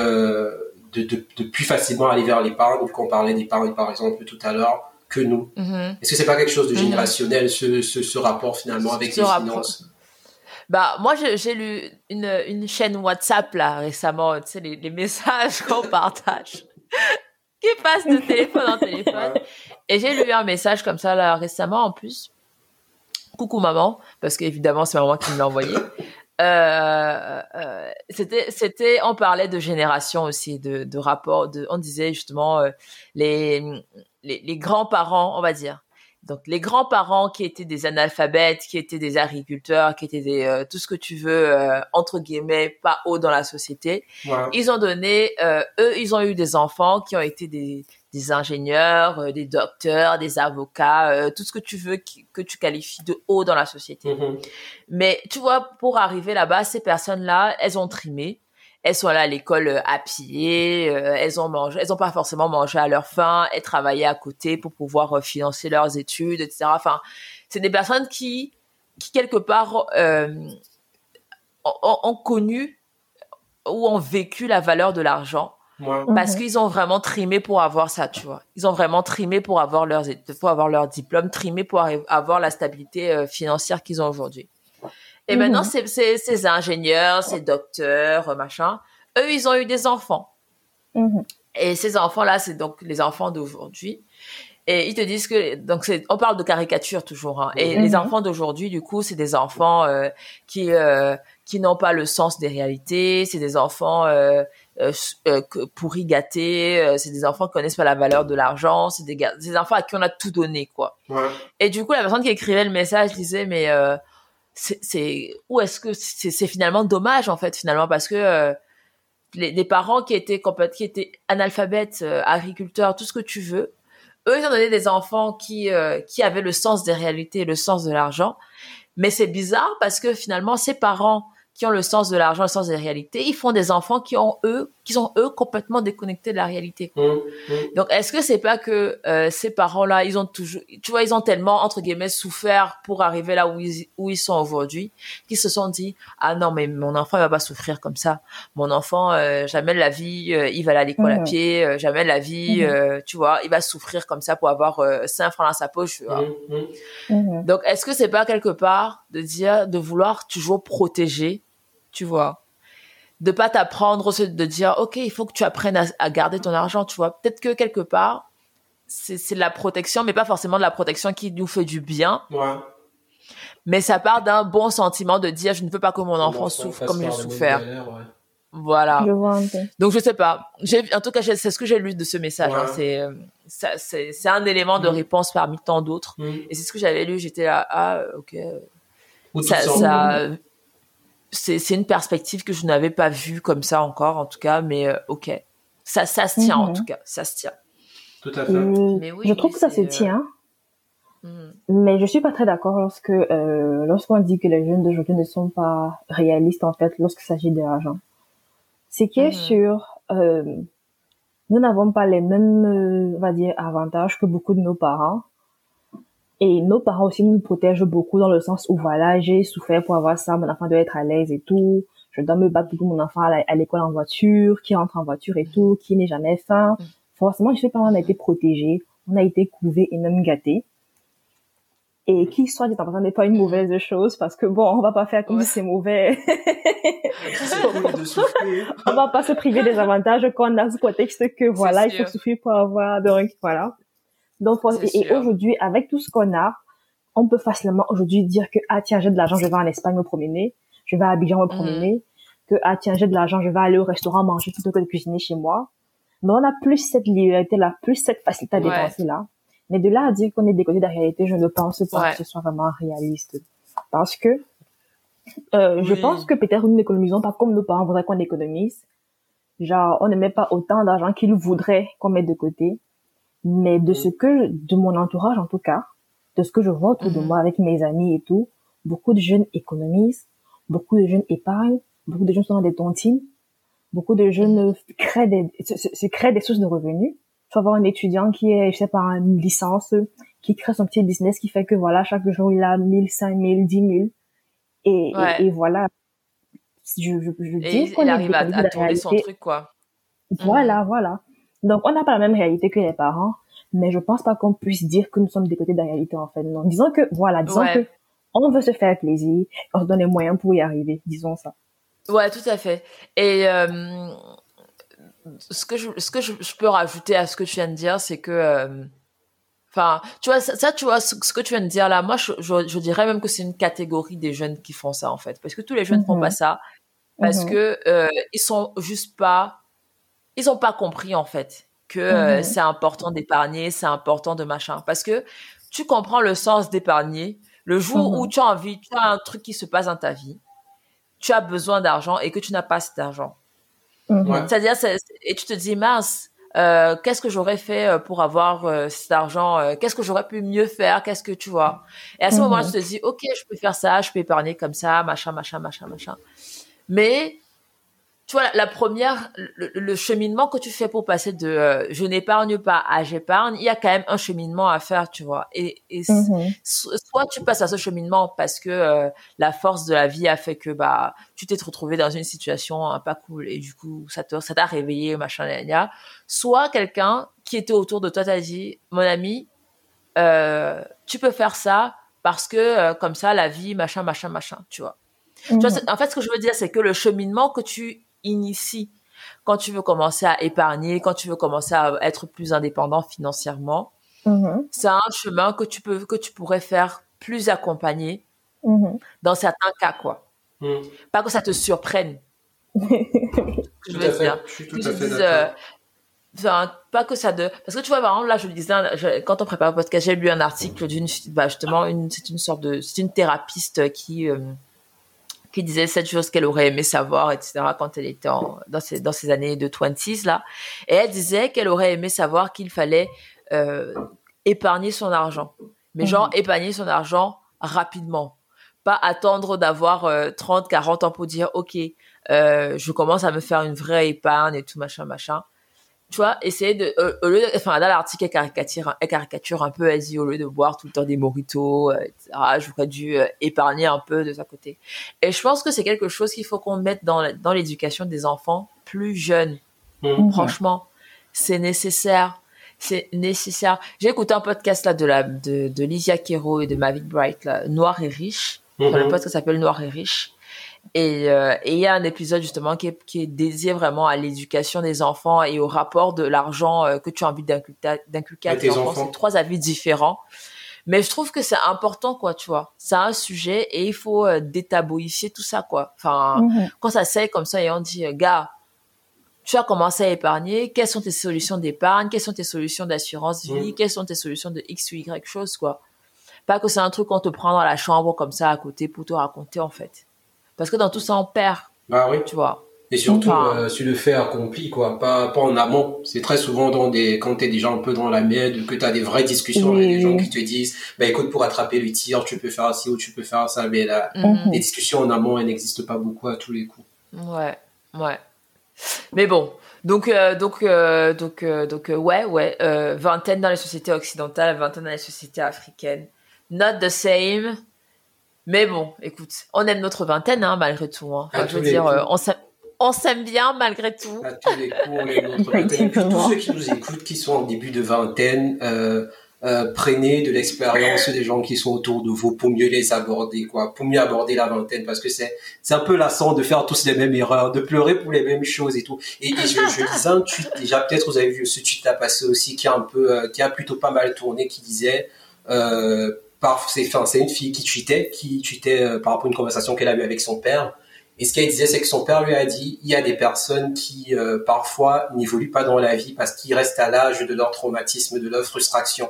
de, de, plus facilement aller vers l'épargne, qu'on parlait d'épargne par exemple tout à l'heure, que nous. Mm-hmm. Est-ce que c'est pas quelque chose de mm-hmm. générationnel, ce, ce, rapport finalement avec les finances? Bah, moi, j'ai lu une, une chaîne WhatsApp, là, récemment, tu sais, les, les messages qu'on partage, qui passent de téléphone en téléphone. Et j'ai lu un message comme ça, là, récemment, en plus. Coucou maman, parce qu'évidemment, c'est maman qui me l'a envoyé. Euh, euh, c'était, c'était, on parlait de génération aussi, de, de rapport, de, on disait justement euh, les, les, les grands-parents, on va dire, donc les grands-parents qui étaient des analphabètes, qui étaient des agriculteurs, qui étaient des, euh, tout ce que tu veux euh, entre guillemets pas haut dans la société, ils ont donné euh, eux ils ont eu des enfants qui ont été des, des ingénieurs, des docteurs, des avocats, tout ce que tu veux que tu qualifies de haut dans la société. Mm-hmm. Mais tu vois pour arriver là-bas ces personnes-là, elles ont trimé elles sont là à l'école euh, à pied, euh, elles ont mangé, elles ont pas forcément mangé à leur faim, elles travaillaient à côté pour pouvoir euh, financer leurs études, etc. Enfin, c'est des personnes qui, qui quelque part ont, connu ou ont vécu la valeur de l'argent. Parce mhm. qu'ils ont vraiment trimé pour avoir ça, tu vois. Ils ont vraiment trimé pour avoir leurs, pour avoir leur diplôme, trimé pour avoir la stabilité financière qu'ils ont aujourd'hui. Et maintenant, mhm. ces ingénieurs, ces docteurs, euh, machin, eux, ils ont eu des enfants. Mhm. Et ces enfants-là, c'est donc les enfants d'aujourd'hui. Et ils te disent que donc c'est on parle de caricature toujours hein. et les mhm. enfants d'aujourd'hui du coup c'est des enfants euh, qui euh, qui n'ont pas le sens des réalités c'est des enfants euh, euh, pourri gâtés c'est des enfants qui connaissent pas la valeur de l'argent c'est des, des enfants à qui on a tout donné quoi ouais. et du coup la personne qui écrivait le message disait mais c'est où est-ce que c'est finalement dommage en fait finalement parce que euh, les, parents qui étaient qui étaient analphabètes, euh, agriculteurs, tout ce que tu veux, eux ils ont donné des enfants qui euh, qui avaient le sens des réalités, le sens de l'argent. Mais c'est bizarre parce que finalement ces parents qui ont le sens de l'argent, le sens des réalités, ils font des enfants qui ont eux, qui sont eux complètement déconnectés de la réalité. Mmh, mmh. Donc est-ce que c'est pas que euh, ces parents-là, ils ont toujours, tu vois, ils ont tellement entre guillemets souffert pour arriver là où ils où ils sont aujourd'hui, qu'ils se sont dit ah non mais mon enfant il va pas souffrir comme ça. Mon enfant euh, jamais la vie, euh, il va aller à l'école à mmh. pied, jamais la vie, tu vois, il va souffrir comme ça pour avoir 5 francs dans sa poche. Donc est-ce que c'est pas quelque part de dire de vouloir toujours protéger tu vois. De pas t'apprendre, de dire, OK, il faut que tu apprennes à, garder ton argent, tu vois. Peut-être que quelque part, c'est de la protection, mais pas forcément de la protection qui nous fait du bien. Mais ça part d'un bon sentiment de dire, je ne veux pas que mon enfant souffre comme j'ai souffert. Voilà. Donc je sais pas. en tout cas, c'est ce que j'ai lu de ce message. Hein. Euh, c'est, c'est, un élément de mm. réponse parmi tant d'autres. Mm. Et c'est ce que j'avais lu. J'étais là, ah, ok. Ça, ça, c'est une perspective que je n'avais pas vue comme ça encore, en tout cas, mais euh, ok. Ça, ça se tient, en mhm. tout cas, ça se tient. Tout à fait. mais oui, je trouve que ça se euh, tient. Hmm. Mais je suis pas très d'accord lorsque euh, lorsqu'on dit que les jeunes d'aujourd'hui ne sont pas réalistes en fait lorsqu'il s'agit de l'argent. C'est qui est hmm. sûr, nous n'avons pas les mêmes on va dire avantages que beaucoup de nos parents et nos parents aussi nous protègent beaucoup dans le sens où voilà, j'ai souffert pour avoir ça, mon enfant doit être à l'aise et tout. Je dois me battre pour que mon enfant à l'école en voiture, qui rentre en voiture et tout, qui n'est jamais faim. Mm. Forcément, je sais pas, on a été protégés, on a été couvés et même gâtés. Et qui soit dit en passant n'est pas une mauvaise chose parce que bon, on va pas faire comme si c'est mauvais. on va pas se priver des avantages qu'on a sous prétexte que voilà, il faut souffrir pour avoir, donc voilà. Donc, et, aujourd'hui, avec tout ce qu'on a, on peut facilement aujourd'hui dire que, ah tiens, j'ai de l'argent, je vais en Espagne me promener, je vais à Abidjan me promener, mm. que, ah tiens, j'ai de l'argent, je vais aller au restaurant manger plutôt que de cuisiner chez moi. Donc, on a plus cette liberté-là, plus cette facilité à dépenser-là. Mais de là à dire qu'on est décodé de la réalité, je ne pense pas que ce soit vraiment réaliste. Parce que, euh, je pense que peut-être nous n'économisons pas comme nos parents voudraient qu'on économise. Genre, on ne met pas autant d'argent qu'ils voudraient qu'on mette de côté. Mais de ce que, de mon entourage en tout cas, de ce que je vois autour de mhm. moi avec mes amis et tout, beaucoup de jeunes économisent, beaucoup de jeunes épargnent, beaucoup de jeunes sont dans des tontines, beaucoup de jeunes créent des, se, créent des sources de revenus. Vas avoir un étudiant qui est, je sais pas, une licence, qui crée son petit business qui fait que voilà, chaque jour il a 1000, 5000, 10 000. Et, et, voilà. Je, je, je et dis il, arrive à, tourner son truc, quoi. Voilà, mhm. voilà. Donc, on n'a pas la même réalité que les parents. mais je pense pas qu'on puisse dire que nous sommes des côtés de la réalité en fait. Non, disons que voilà, disons que on veut se faire plaisir, on se donne les moyens pour y arriver, disons ça. Ouais, tout à fait. Et euh, ce que je, ce que je, peux rajouter à ce que tu viens de dire, c'est que, euh, enfin, tu vois, ça, tu vois, ce, que tu viens de dire là, moi, je, je, dirais même que c'est une catégorie des jeunes qui font ça en fait, parce que tous les jeunes font pas mhm. ça, parce mhm. que euh, ils sont juste pas, ils ont pas compris en fait que euh, mhm. c'est important d'épargner, c'est important de machin, parce que tu comprends le sens d'épargner. Le jour où tu as envie, tu as un truc qui se passe dans ta vie, tu as besoin d'argent et que tu n'as pas cet argent. Mhm. C'est-à-dire, et tu te dis, mince, euh, qu'est-ce que j'aurais fait euh, pour avoir euh, cet argent Qu'est-ce que j'aurais pu mieux faire Qu'est-ce que tu vois. Et à ce moment-là, tu te dis, ok, je peux faire ça, je peux épargner comme ça, machin, machin, machin, machin. Mais tu vois, la première, le, cheminement que tu fais pour passer de euh, je n'épargne pas à j'épargne, il y a quand même un cheminement à faire, tu vois. Et, et mhm. soit tu passes à ce cheminement parce que euh, la force de la vie a fait que bah tu t'es retrouvé dans une situation pas cool et du coup ça t'a ça t'a réveillé machin là, Soit quelqu'un qui était autour de toi t'a dit mon ami, euh, tu peux faire ça parce que comme ça la vie machin machin machin, tu vois. Tu vois, mhm. en fait, ce que je veux dire, c'est que le cheminement que tu initie quand tu veux commencer à épargner, quand tu veux commencer à être plus indépendant financièrement. Mm-hmm. C'est un chemin que tu peux que tu pourrais faire plus accompagné mm-hmm. dans certains cas quoi. Mm. Pas que ça te surprenne. je veux dire. Je suis tout à fait d'accord. Euh, pas que ça de parce que tu vois par exemple là je le disais quand on prépare le podcast j'ai lu un article d'une bah justement une c'est une sorte de c'est une thérapeute qui euh, qui disait cette chose qu'elle aurait aimé savoir, etc., quand elle était dans, ses années de 20s, là. Et elle disait qu'elle aurait aimé savoir qu'il fallait euh, épargner son argent. Mais mhm. genre, épargner son argent rapidement. Pas attendre d'avoir 30, euh, 40 ans pour dire, OK, euh, je commence à me faire une vraie épargne et tout, machin, machin tu vois, essayer de, euh, au lieu enfin, dans l'article, elle caricature, elle caricature un peu, elle dit, au lieu de boire tout le temps des moritos, euh, etc., j'aurais dû euh, épargner un peu de sa côté. Et je pense que c'est quelque chose qu'il faut qu'on mette dans, dans l'éducation des enfants plus jeunes. Mmh. Franchement, c'est nécessaire. C'est nécessaire. J'ai écouté un podcast là de la, de, de Lysia Kero et de Mavic Bright, là, Noir et Riche. Mmh. Le podcast s'appelle Noir et Riche. Euh, et il y a un épisode justement qui est, qui est dédié vraiment à l'éducation des enfants et au rapport de l'argent euh, que tu as envie d'inculquer à tes enfants. C'est trois avis différents. Mais je trouve que c'est important, quoi, tu vois. C'est un sujet et il faut euh, détabouifier tout ça, quoi. Enfin, mhm. quand ça s'est comme ça et on dit, gars, tu as commencé à épargner, quelles sont tes solutions d'épargne, quelles sont tes solutions d'assurance vie, quelles sont tes solutions de X ou Y chose, quoi. Pas que c'est un truc qu'on te prend dans la chambre comme ça à côté pour te raconter, en fait. Parce que dans tout ça, on perd. Ah oui. Tu vois. Et surtout euh, sur le fait accompli, quoi, pas, pas en amont. C'est très souvent dans des, quand t'es déjà un peu dans la merde, que t'as des vraies discussions avec des gens qui te disent, bah écoute, pour attraper le tir, tu peux faire ci ou tu peux faire ça, mais là, mhm. les discussions en amont, elles n'existent pas beaucoup à tous les coups. Ouais, ouais. Mais bon, donc, euh, donc, euh, donc, euh, donc, ouais, ouais, vingtaine dans les sociétés occidentales, vingtaine dans les sociétés africaines. Not the same. Mais bon, écoute, on aime notre vingtaine, hein, malgré tout. Hein. je veux dire, euh, on s'aime bien malgré tout. À tous les coups, on aime notre vingtaine. tous ceux qui nous écoutent, qui sont en début de vingtaine, euh, euh, prenez de l'expérience des gens qui sont autour de vous pour mieux les aborder, quoi, pour mieux aborder la vingtaine, parce que c'est c'est un peu lassant de faire tous les mêmes erreurs, de pleurer pour les mêmes choses et tout. Et, je, je lisais un tweet déjà, peut-être vous avez vu ce tweet là passer aussi, qui a un peu, euh, qui a plutôt pas mal tourné, qui disait euh, c'est enfin, une fille qui tweetait, qui tweetait euh, par rapport à une conversation qu'elle a eue avec son père. Et ce qu'elle disait, c'est que son père lui a dit, il y a des personnes qui euh, parfois n'évoluent pas dans la vie parce qu'ils restent à l'âge de leur traumatisme, de leur frustration.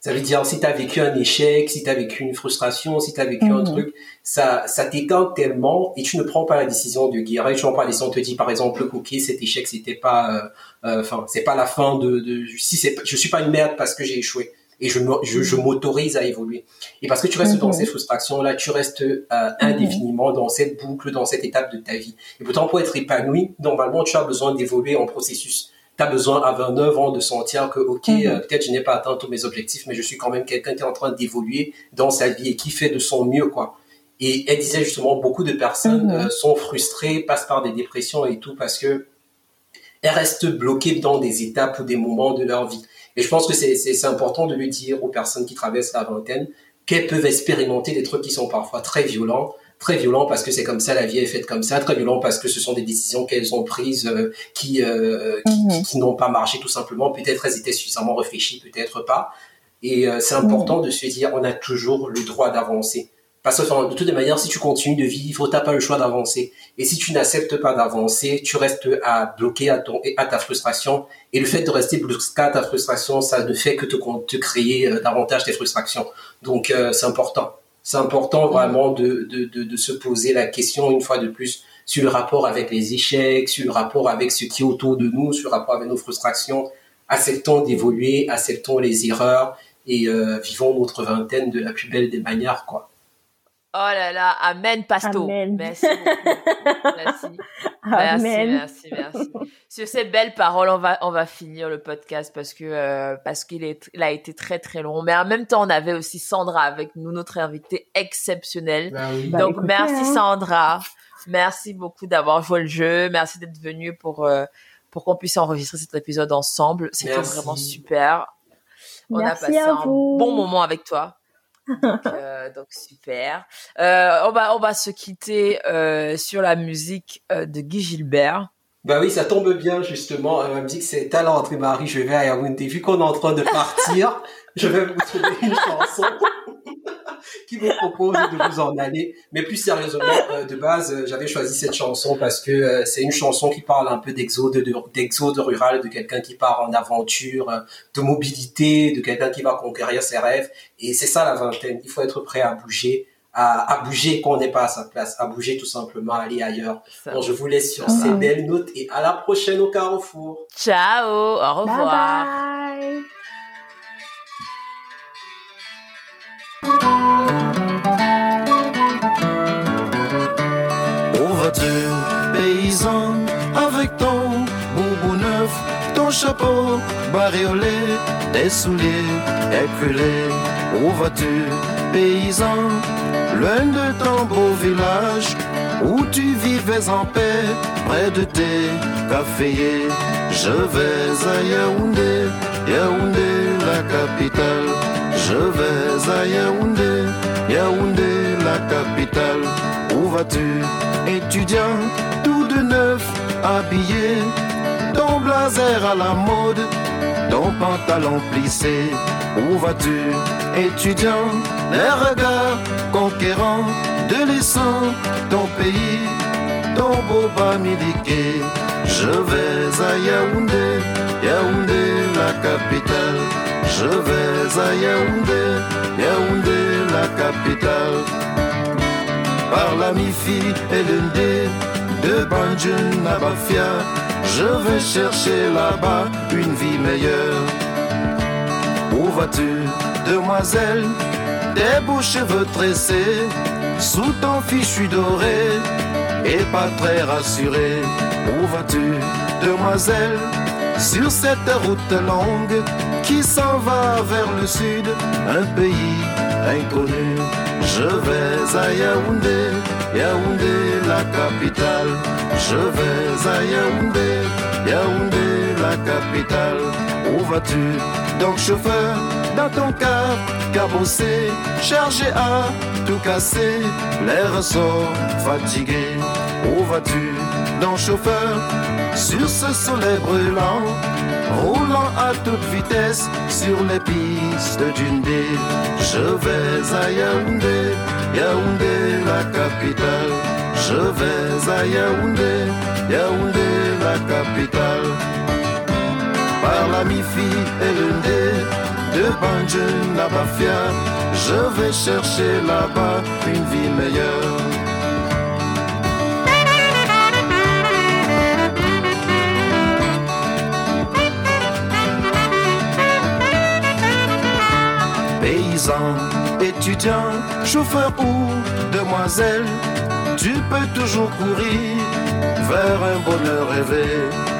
Ça veut dire, si tu as vécu un échec, si tu as vécu une frustration, si tu as vécu un mhm. truc, ça, ça t'éteint tellement et tu ne prends pas la décision de guérir. Tu prends pas la décision, on te dit par exemple, ok, cet échec, c'était pas, euh, enfin, c'est pas la fin de, de si c'est, je suis pas une merde parce que j'ai échoué et je, je, je m'autorise à évoluer. Et parce que tu restes dans mhm. ces frustrations-là, tu restes euh, mhm. indéfiniment dans cette boucle, dans cette étape de ta vie. Et pourtant, pour être épanoui, normalement, tu as besoin d'évoluer en processus. Tu as besoin à 29 ans de sentir que, OK, mhm. euh, peut-être je n'ai pas atteint tous mes objectifs, mais je suis quand même quelqu'un qui est en train d'évoluer dans sa vie et qui fait de son mieux, quoi. Et elle disait justement, beaucoup de personnes euh, sont frustrées, passent par des dépressions et tout parce que elles restent bloquées dans des étapes ou des moments de leur vie. Et je pense que c'est important de lui dire aux personnes qui traversent la vingtaine qu'elles peuvent expérimenter des trucs qui sont parfois très violents, très violents parce que c'est comme ça, la vie est faite comme ça, très violents parce que ce sont des décisions qu'elles ont prises euh, qui, euh, mhm. qui, n'ont pas marché tout simplement. Peut-être elles étaient suffisamment réfléchies, peut-être pas. Et euh, c'est important de se dire, on a toujours le droit d'avancer. Parce que de toute manière, si tu continues de vivre, t'as pas le choix d'avancer. Et si tu n'acceptes pas d'avancer, tu restes à bloquer à ton à ta frustration. Et le fait de rester bloqué à ta frustration, ça ne fait que te, te créer euh, davantage tes frustrations. Donc euh, c'est important. C'est important vraiment de, de, de, de, se poser la question une fois de plus sur le rapport avec les échecs, sur le rapport avec ce qui est autour de nous, sur le rapport avec nos frustrations. Acceptons d'évoluer, acceptons les erreurs et euh, vivons notre vingtaine de la plus belle des manières, quoi. Oh là là, Amen, Pasto. Merci Merci. Merci, merci, Sur ces belles paroles, on va, on va finir le podcast parce que, euh, parce qu'il est, il a été très, très long. Mais en même temps, on avait aussi Sandra avec nous, notre invitée exceptionnelle. Bah bah, Donc, merci hein. Sandra. Merci beaucoup d'avoir joué le jeu. Merci d'être venue pour, euh, pour qu'on puisse enregistrer cet épisode ensemble. C'était vraiment super. On a passé un bon moment avec toi. Euh, donc, super. Euh, on va on va se quitter euh, sur la musique de Guy Gilbert. Bah oui, ça tombe bien justement. Ma musique c'est Talent entre Marie. Je vais à Yaoundé. Vu qu'on est en train de partir, je vais vous trouver une chanson qui vous propose de vous en aller. Mais plus sérieusement, euh, de base, euh, j'avais choisi cette chanson parce que euh, c'est une chanson qui parle un peu d'exode, d'exode rural, de quelqu'un qui part en aventure, de mobilité, de quelqu'un qui va conquérir ses rêves. Et c'est ça la vingtaine. Il faut être prêt à bouger. À, à bouger quand on n'est pas à sa place, à bouger tout simplement, à aller ailleurs. Bon, je vous laisse sur ces belles notes et à la prochaine au Carrefour. Ciao, au revoir. Bye paysan, avec ton boubou neuf, ton chapeau bariolé, des souliers éculés. Où vas-tu, paysan, loin de ton beau village, où tu vivais en paix, près de tes caféiers. Je vais à Yaoundé, Yaoundé, la capitale. Je vais à Yaoundé, Yaoundé, la capitale. Où vas-tu, étudiant, tout de neuf, habillé, ton blazer à la mode, ton pantalon plissé. Où vas-tu, étudiant, les regards conquérants, de laissant ton pays, ton beau bas miliqué. Je vais à Yaoundé, Yaoundé, la capitale. Je vais à Yaoundé, Yaoundé, la capitale par la mi-fille et l'une de Banjun à. Je vais chercher là-bas une vie meilleure. Où vas-tu, demoiselle? Des beaux cheveux tressés, sous ton fichu doré, et pas très rassuré. Où vas-tu, demoiselle? Sur cette route longue qui s'en va vers le sud, un pays inconnu. Je vais à Yaoundé, Yaoundé la capitale. Je vais à Yaoundé, Yaoundé la capitale. Où vas-tu donc chauffeur dans ton car? Cabossé, chargé à tout casser, les ressorts fatigués. Où vas-tu donc chauffeur? Sur ce soleil brûlant? Roulant à toute vitesse sur les pistes ville. Je vais à Yaoundé, Yaoundé la capitale. Je vais à Yaoundé, Yaoundé la capitale. Par la mi-fille et nez de Banjun à Bafia, je vais chercher là-bas une vie meilleure. Étudiant, chauffeur ou demoiselle, tu peux toujours courir vers un bonheur rêvé.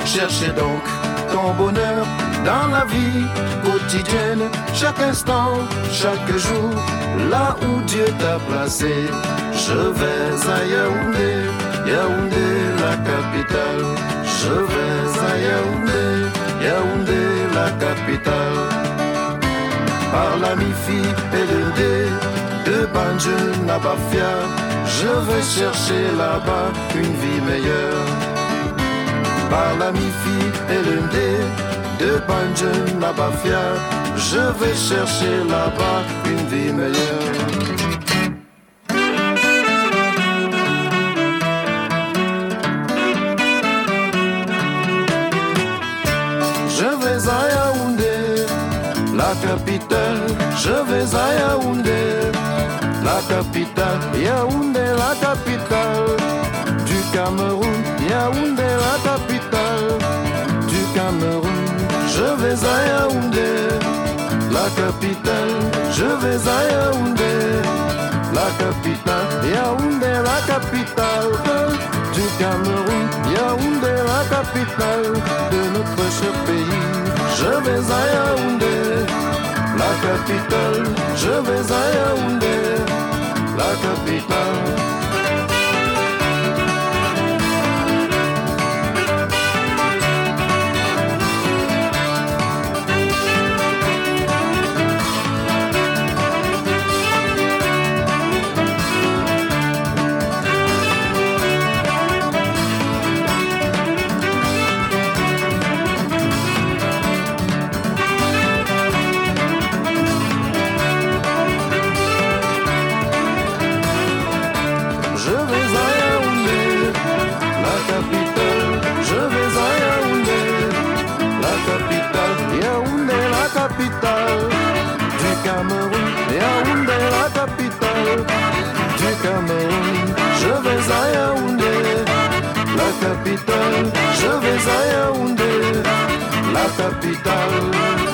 Cherchez donc ton bonheur dans la vie quotidienne, chaque instant, chaque jour, là où Dieu t'a placé. Je vais à Yaoundé, Yaoundé la capitale. Je vais à Yaoundé, Yaoundé. Par la mi-fi et le de Banjun à Bafia. Je vais chercher là-bas une vie meilleure. Par la mi-fi et le de Banjun à Bafia. Je vais chercher là-bas une vie meilleure. Capitale, je vais à Yaoundé, la capitale, Yaoundé, la capitale. Du Cameroun, Yaoundé, la capitale. Du Cameroun, je vais à Yaoundé, la capitale, je vais à Yaoundé, la capitale, Yaoundé, la capitale. Du Cameroun, Yaoundé, la capitale. De notre cher pays, vais à Yaoundé la capitale, je vais à Yaoundé, la capitale. Capitale, je vais à Yaoundé, la capitale.